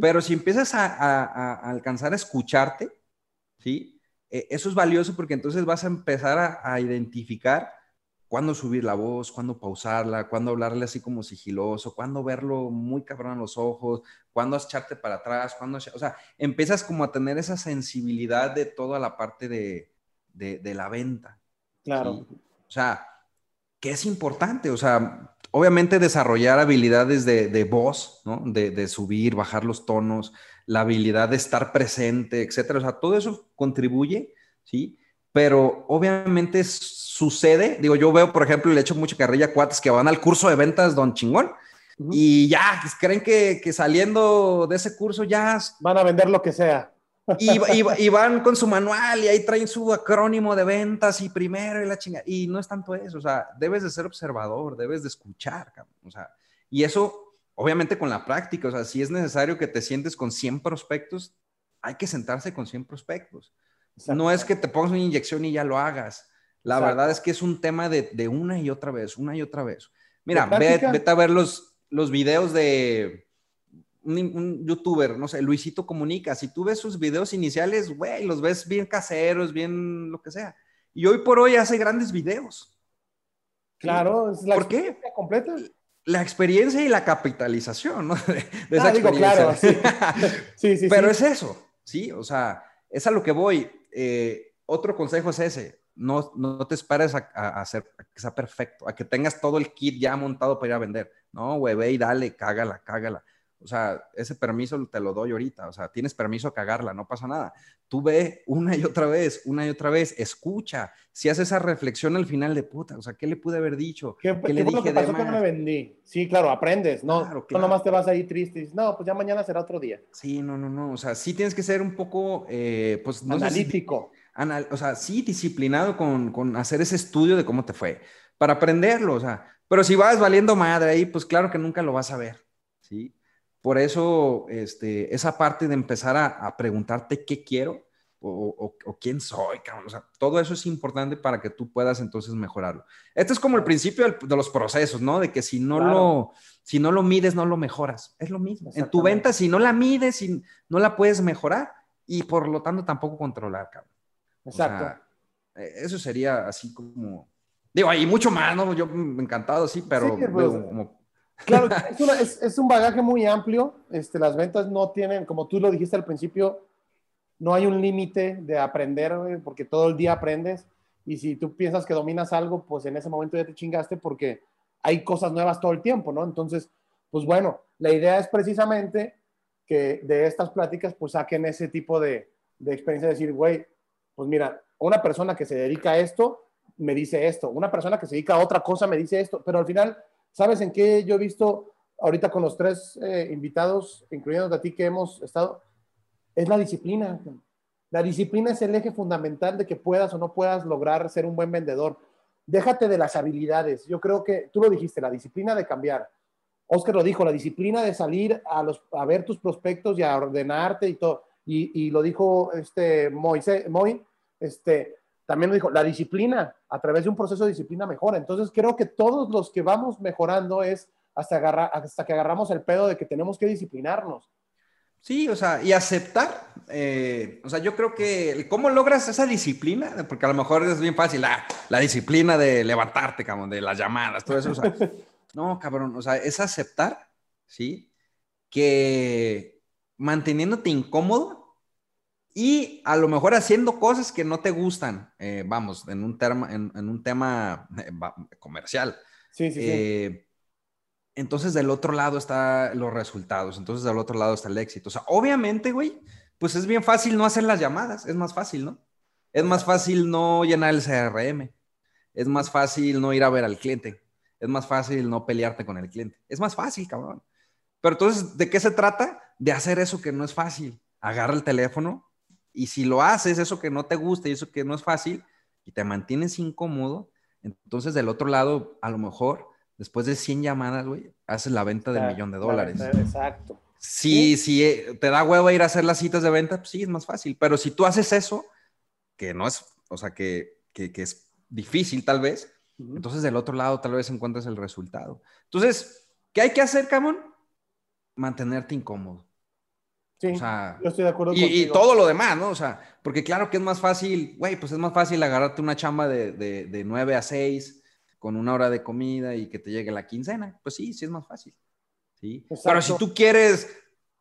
pero si empiezas a, a alcanzar a escucharte, ¿sí? E, eso es valioso porque entonces vas a empezar a, identificar cuándo subir la voz, cuándo pausarla, cuándo hablarle así como sigiloso, cuándo verlo muy cabrón a los ojos, cuándo echarte para atrás, cuándo, o sea, empiezas como a tener esa sensibilidad de toda la parte de, la venta. Claro. O sea, que es importante, o sea, obviamente desarrollar habilidades de, voz, ¿no? De, de, subir, bajar los tonos, la habilidad de estar presente, etcétera. O sea, todo eso contribuye, ¿sí? Pero obviamente sucede, digo, yo veo, por ejemplo, le echo mucha carrilla a cuates que van al curso de ventas Don Chingón y ya, pues, creen que, que, saliendo de ese curso ya... Van a vender lo que sea. Y, van con su manual y ahí traen su acrónimo de ventas y primero y la chinga. Y no es tanto eso, o sea, debes de ser observador, debes de escuchar, o sea, y eso, obviamente con la práctica, o sea, si es necesario que te sientes con 100 prospectos, hay que sentarse con 100 prospectos. No es que te pongas una inyección y ya lo hagas. La verdad es que es un tema de, de, una y otra vez, una y otra vez. Mira, vete, a ver los, los videos de un, youtuber, no sé, Luisito Comunica. Si tú ves sus videos iniciales, güey, los ves bien caseros, bien lo que sea. Y hoy por hoy hace grandes videos. Claro, es la ¿Por qué? completa. La experiencia y la capitalización, ¿no? De, esa ah, claro, sí. sí, Pero es eso, ¿sí? O sea, es a lo que voy. Eh, otro consejo es ese no, no te esperes a, hacer que sea perfecto, a que tengas todo el kit ya montado para ir a vender. No, güey, ve y dale, cágala, cágala. O sea, ese permiso te lo doy ahorita. O sea, tienes permiso a cagarla, no pasa nada. Tú ve una y otra vez, una y otra vez, escucha. Si haces esa reflexión al final de puta, o sea, ¿qué le pude haber dicho? ¿Qué, le dije que pasó que no me vendí? Sí, claro, aprendes, ¿no? Claro, No nomás te vas ahí triste y dices, no, pues ya mañana será otro día. Sí, no, no, no. O sea, sí tienes que ser un poco, eh, pues, no Analítico o sea, sí disciplinado con, hacer ese estudio de cómo te fue, para aprenderlo, o sea, pero si vas valiendo madre ahí, pues claro que nunca lo vas a ver, ¿sí? Por eso, este, esa parte de empezar a, preguntarte qué quiero o, quién soy, cabrón, o sea, todo eso es importante para que tú puedas entonces mejorarlo. Este es como el principio de los procesos, ¿no? De que si no lo, si no lo mides, no lo mejoras. Es lo mismo. En tu venta, si no la mides, si no la puedes mejorar y por lo tanto tampoco controlar, cabrón. Exacto. E, eso sería así como. Digo, hay mucho más, ¿no? Yo encantado, sí, pero. Pues, claro, es, es, un bagaje muy amplio. Este, las ventas no tienen, como tú lo dijiste al principio, no hay un límite de aprender, porque todo el día aprendes. Y si tú piensas que dominas algo, pues en ese momento ya te chingaste porque hay cosas nuevas todo el tiempo, ¿no? Entonces, pues bueno, la idea es precisamente que de estas pláticas, pues saquen ese tipo de, de experiencia, de decir, güey, pues mira, una persona que se dedica a esto me dice esto, una persona que se dedica a otra cosa me dice esto, pero al final, ¿sabes en qué yo he visto ahorita con los tres eh, invitados, incluyendo a ti que hemos estado? Es la disciplina. La disciplina es el eje fundamental de que puedas o no puedas lograr ser un buen vendedor. Déjate de las habilidades. Yo creo que tú lo dijiste, la disciplina de cambiar. Oscar lo dijo, la disciplina de salir a, los, a ver tus prospectos y a ordenarte y todo y, lo dijo este Moisés, este, también lo dijo, la disciplina, a través de un proceso de disciplina mejora. Entonces creo que todos los que vamos mejorando es hasta, agarrar, hasta que agarramos el pedo de que tenemos que disciplinarnos. Sí, o sea, y aceptar. Eh, o sea, yo creo que, ¿cómo logras esa disciplina? Porque a lo mejor es bien fácil, la, la disciplina de levantarte, cabrón, de las llamadas, todo eso. no, cabrón, o sea, es aceptar, ¿sí? Que manteniéndote incómodo y a lo mejor haciendo cosas que no te gustan, eh, vamos, en un, en, un tema eh, comercial. Sí, sí, sí. Eh, entonces del otro lado están los resultados, entonces del otro lado está el éxito. O sea, obviamente, güey, pues es bien fácil no hacer las llamadas, es más fácil, ¿no? Es más fácil no llenar el CRM, es más fácil no ir a ver al cliente, es más fácil no pelearte con el cliente, es más fácil, cabrón. Pero entonces, ¿de qué se trata? De hacer eso que no es fácil. Agarra el teléfono y si lo haces, eso que no te gusta y eso que no es fácil, y te mantienes incómodo, entonces del otro lado, a lo mejor, después de 100 llamadas, güey, haces la venta del millón de dólares. Exacto. Si, si eh, te da huevo ir a hacer las citas de venta, pues sí, es más fácil. Pero si tú haces eso, que no es, o sea, que, que, que es difícil tal vez, entonces del otro lado tal vez encuentres el resultado. Entonces, ¿qué hay que hacer, Camón? mantenerte incómodo. Sí, yo estoy de acuerdo y, y, todo lo demás, ¿no? O sea, porque claro que es más fácil, güey, pues es más fácil agarrarte una chamba de, de, de 9 a 6 con una hora de comida y que te llegue la quincena. Pues sí, sí es más fácil. ¿sí? Pero si tú quieres,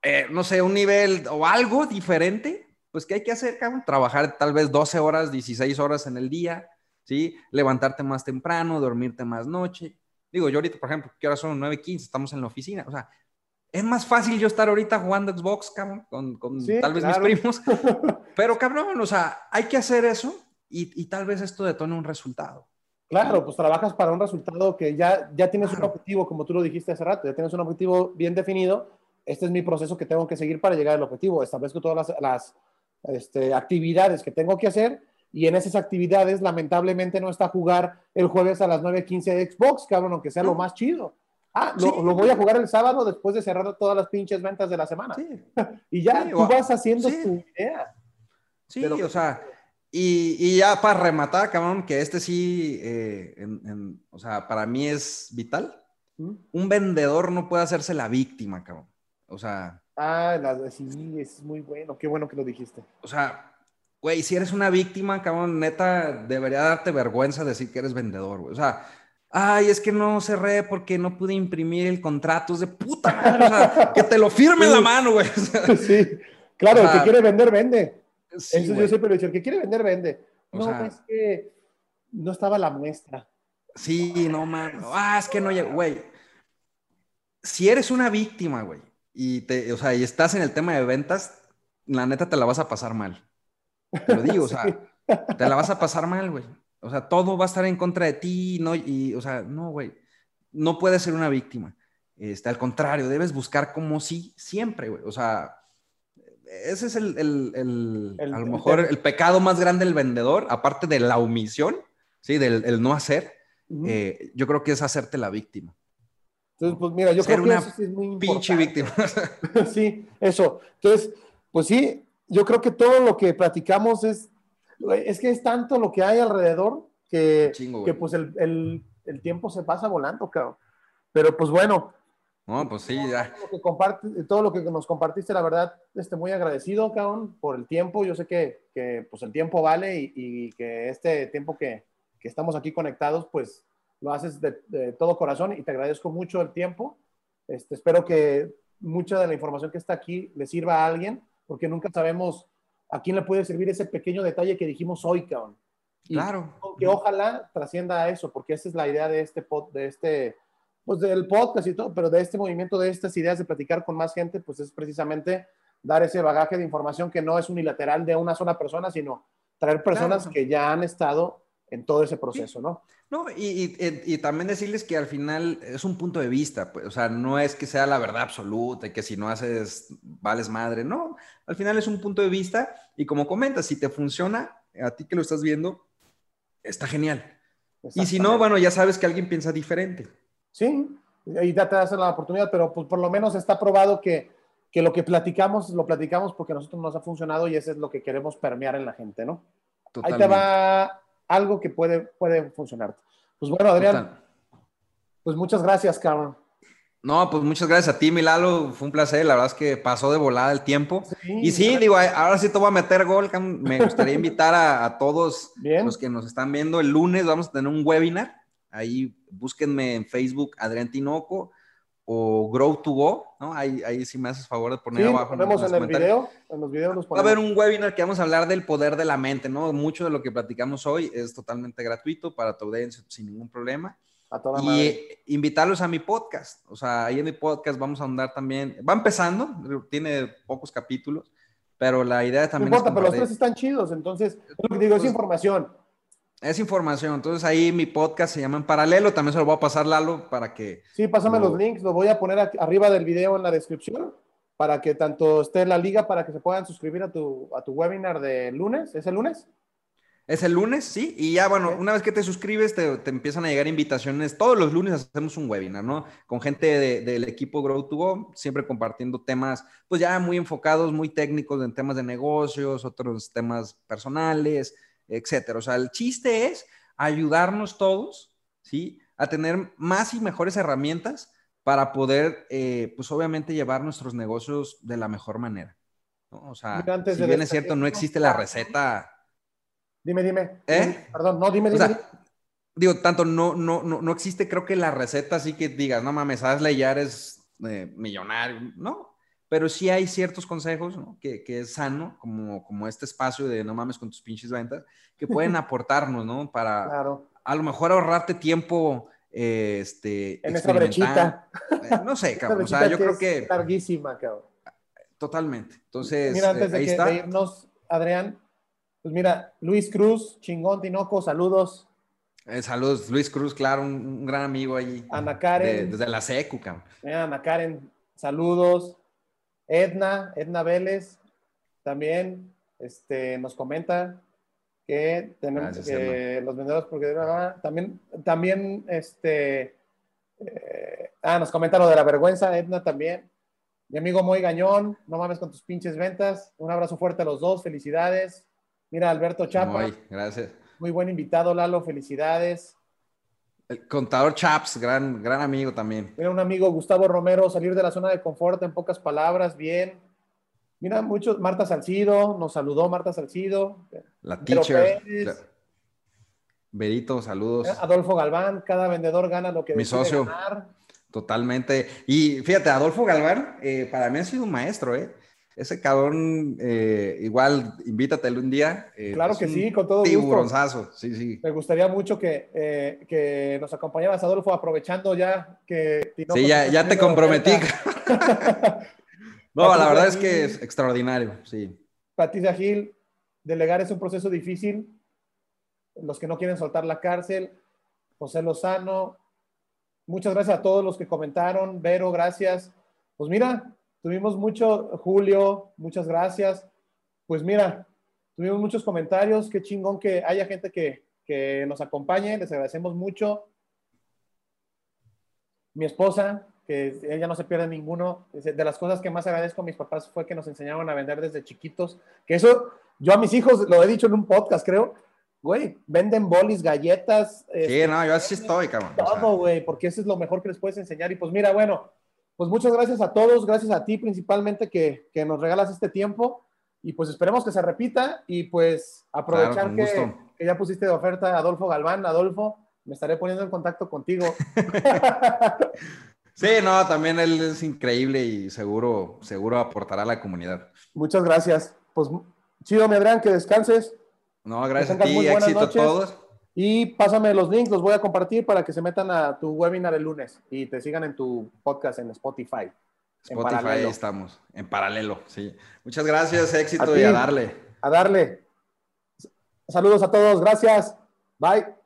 eh, no sé, un nivel o algo diferente, pues ¿qué hay que hacer, cabrón? Trabajar tal vez 12 horas, 16 horas en el día, ¿sí? Levantarte más temprano, dormirte más noche. Digo, yo ahorita, por ejemplo, que ahora son 9.15, estamos en la oficina. O sea, es más fácil yo estar ahorita jugando Xbox, cabrón, con, tal vez mis primos. Pero cabrón, o sea, hay que hacer eso y, tal vez esto detone un resultado. Claro, pues trabajas para un resultado que ya, ya tienes un objetivo, como tú lo dijiste hace rato, ya tienes un objetivo bien definido. Este es mi proceso que tengo que seguir para llegar al objetivo. Establezco todas las, este, actividades que tengo que hacer y en esas actividades lamentablemente no está jugar el jueves a las 9.15 de Xbox, cabrón, aunque sea lo más chido. Ah, lo, voy a jugar el sábado después de cerrar todas las pinches ventas de la semana. y ya tú vas haciendo tu idea. Sí, o sea, y, y, ya para rematar, cabrón, que este sí, eh, o sea, para mí es vital. Un vendedor no puede hacerse la víctima, cabrón. O sea. Ah, sí, es muy bueno. Qué bueno que lo dijiste. O sea, güey, si eres una víctima, cabrón, neta, debería darte vergüenza decir que eres vendedor, güey. O sea, ay, es que no cerré porque no pude imprimir el contrato. Es de puta madre, o sea, que te lo firme en la mano, güey. sí, claro, el que quiere vender, vende. Eso yo siempre lo he dicho, el que quiere vender, vende. no, es que no estaba la muestra. Sí, no, man. Ah, es que no, güey. Si eres una víctima, güey, y te, o sea, y estás en el tema de ventas, la neta te la vas a pasar mal. Te lo digo, o sea, te la vas a pasar mal, güey. O sea, todo va a estar en contra de ti, no, y, o sea, no, güey. No puedes ser una víctima. Este, al contrario, debes buscar como sí, siempre, güey. O sea, ese es el, el, el, a lo mejor el pecado más grande del vendedor, aparte de la omisión, ¿sí? Del el no hacer. Eh, yo creo que es hacerte la víctima. Entonces, pues mira, yo creo que eso sí es muy importante. Pinche víctima. sí, eso. Entonces, pues sí, yo creo que todo lo que platicamos es, es que es tanto lo que hay alrededor que, que pues el, el, el, tiempo se pasa volando, cabrón. Pero pues bueno, no, pues sí, ya. Todo lo que, comparte, todo lo que nos compartiste, la verdad, este, muy agradecido, cabrón, por el tiempo. Yo sé que, que pues el tiempo vale y, y que este tiempo que, que, estamos aquí conectados, pues lo haces de, de, todo corazón y te agradezco mucho el tiempo. Este, espero que mucha de la información que está aquí le sirva a alguien, porque nunca sabemos a quién le puede servir ese pequeño detalle que dijimos hoy, cabrón. claro. Que ojalá trascienda a eso, porque esa es la idea de este, pod, de este pues del podcast y todo, pero de este movimiento, de estas ideas de platicar con más gente, pues es precisamente dar ese bagaje de información que no es unilateral de una sola persona, sino traer personas que ya han estado en todo ese proceso, ¿no? No, y, y, también decirles que al final es un punto de vista, pues, o sea, no es que sea la verdad absoluta y que si no haces, vales madre, no, al final es un punto de vista y como comentas, si te funciona, a ti que lo estás viendo, está genial. Y si no, bueno, ya sabes que alguien piensa diferente. Sí, y ya te das la oportunidad, pero pues, por lo menos está probado que, que, lo que platicamos, lo platicamos porque a nosotros nos ha funcionado y eso es lo que queremos permear en la gente, ¿no? Ahí te va algo que puede, puede funcionar. Pues bueno, Adrián, pues muchas gracias, cabrón. No, pues muchas gracias a ti, Milalo. Fue un placer. La verdad es que pasó de volada el tiempo. y sí, digo, ahora sí te voy a meter gol. Me gustaría invitar a, a todos los que nos están viendo. El lunes vamos a tener un webinar Ahí búsquenme en Facebook Adrián Tinoco o Grow to Go, ¿no? Ahí, ahí sí me haces favor de poner abajo. Ponemos en, el video, en los videos Va a haber un webinar que vamos a hablar del poder de la mente, ¿no? Mucho de lo que platicamos hoy es totalmente gratuito para tu audiencia sin ningún problema. A toda y invitarlos a mi podcast. O sea, ahí en mi podcast vamos a andar también. Va empezando, tiene pocos capítulos, pero la idea también. No importa, pero los tres están chidos. Entonces, lo que digo es pues información es información. Entonces ahí mi podcast se llama En Paralelo. También se lo voy a pasar, Lalo, para que... Sí, pásame los links. Los voy a poner arriba del video en la descripción para que tanto esté en la liga para que se puedan suscribir a tu, a tu webinar de lunes. ¿Es el lunes? Es el lunes, sí. Y ya, bueno, una vez que te suscribes, te, te, empiezan a llegar invitaciones. Todos los lunes hacemos un webinar, ¿no? Con gente de, del equipo Grow to Go, siempre compartiendo temas, pues ya muy enfocados, muy técnicos en temas de negocios, otros temas personales, etcétera. O sea, el chiste es ayudarnos todos, ¿sí? A tener más y mejores herramientas para poder, eh, pues obviamente, llevar nuestros negocios de la mejor manera. ¿no? O sea, si bien es cierto, no existe la receta. Dime, dime. ¿Eh? Perdón, no, dime, dime. digo, tanto no, no, no, no existe, creo que la receta así que digas, no mames, hazle ya eres eh, millonario. No, pero sí hay ciertos consejos ¿no? que, que, es sano, como, como este espacio de no mames con tus pinches ventas, que pueden aportarnos, ¿no? Para a lo mejor ahorrarte tiempo. Eh, este, en esta brechita. Eh, no sé, cabrón. o sea, yo creo que. larguísima, cabrón. Totalmente. Entonces, mira, antes de, que, irnos, Adrián, pues mira, Luis Cruz, chingón, Tinoco, saludos. Eh, saludos, Luis Cruz, claro, un, gran amigo allí. Ana Karen. desde la SECU, cabrón. Ana Karen, saludos. Edna, Edna Vélez, también, este, nos comenta que tenemos que los vendedores, porque también, también, este, eh, ah, nos comenta lo de la vergüenza, Edna también. Mi amigo Moy Gañón, no mames con tus pinches ventas. Un abrazo fuerte a los dos, felicidades. Mira, Alberto Chapa. Muy, gracias. Muy buen invitado, Lalo, felicidades. El contador Chaps, gran, gran amigo también. Mira, un amigo Gustavo Romero, salir de la zona de confort en pocas palabras, bien. Mira, muchos, Marta Salcido, nos saludó Marta Salcido. La teacher. Berito, saludos. Adolfo Galván, cada vendedor gana lo que Mi socio. Totalmente. Y fíjate, Adolfo Galván, eh, para mí ha sido un maestro, ¿eh? Ese cabrón, eh, igual, invítatelo un día. Eh, claro que sí, con todo gusto. sí, sí. Me gustaría mucho que, que nos acompañaras, Adolfo, aprovechando ya que... sí, ya, ya te comprometí. no, la verdad es que es extraordinario, sí. Patricia Gil, delegar es un proceso difícil. Los que no quieren soltar la cárcel. José Lozano, Muchas gracias a todos los que comentaron. Vero, gracias. Pues mira, tuvimos mucho, Julio, muchas gracias. Pues mira, tuvimos muchos comentarios. Qué chingón que haya gente que, que nos acompañe. Les agradecemos mucho. Mi esposa, que ella no se pierde ninguno. De las cosas que más agradezco a mis papás fue que nos enseñaron a vender desde chiquitos. Que eso, yo a mis hijos lo he dicho en un podcast, creo güey, venden bolis, galletas. Sí, este, no, yo así estoy, cabrón. Todo, güey, porque eso es lo mejor que les puedes enseñar. Y pues mira, bueno, pues muchas gracias a todos, gracias a ti principalmente que, que nos regalas este tiempo. Y pues esperemos que se repita y pues aprovechar que, que, ya pusiste de oferta a Adolfo Galván. Adolfo, me estaré poniendo en contacto contigo. sí, no, también él es increíble y seguro, seguro aportará a la comunidad. Muchas gracias. Pues chido, mi Adrián, que descanses. No, gracias a ti, éxito a todos. Y pásame los links, los voy a compartir para que se metan a tu webinar el lunes y te sigan en tu podcast en Spotify. Spotify ahí estamos, en paralelo, sí. Muchas gracias, éxito y a darle. A darle. Saludos a todos, gracias. Bye.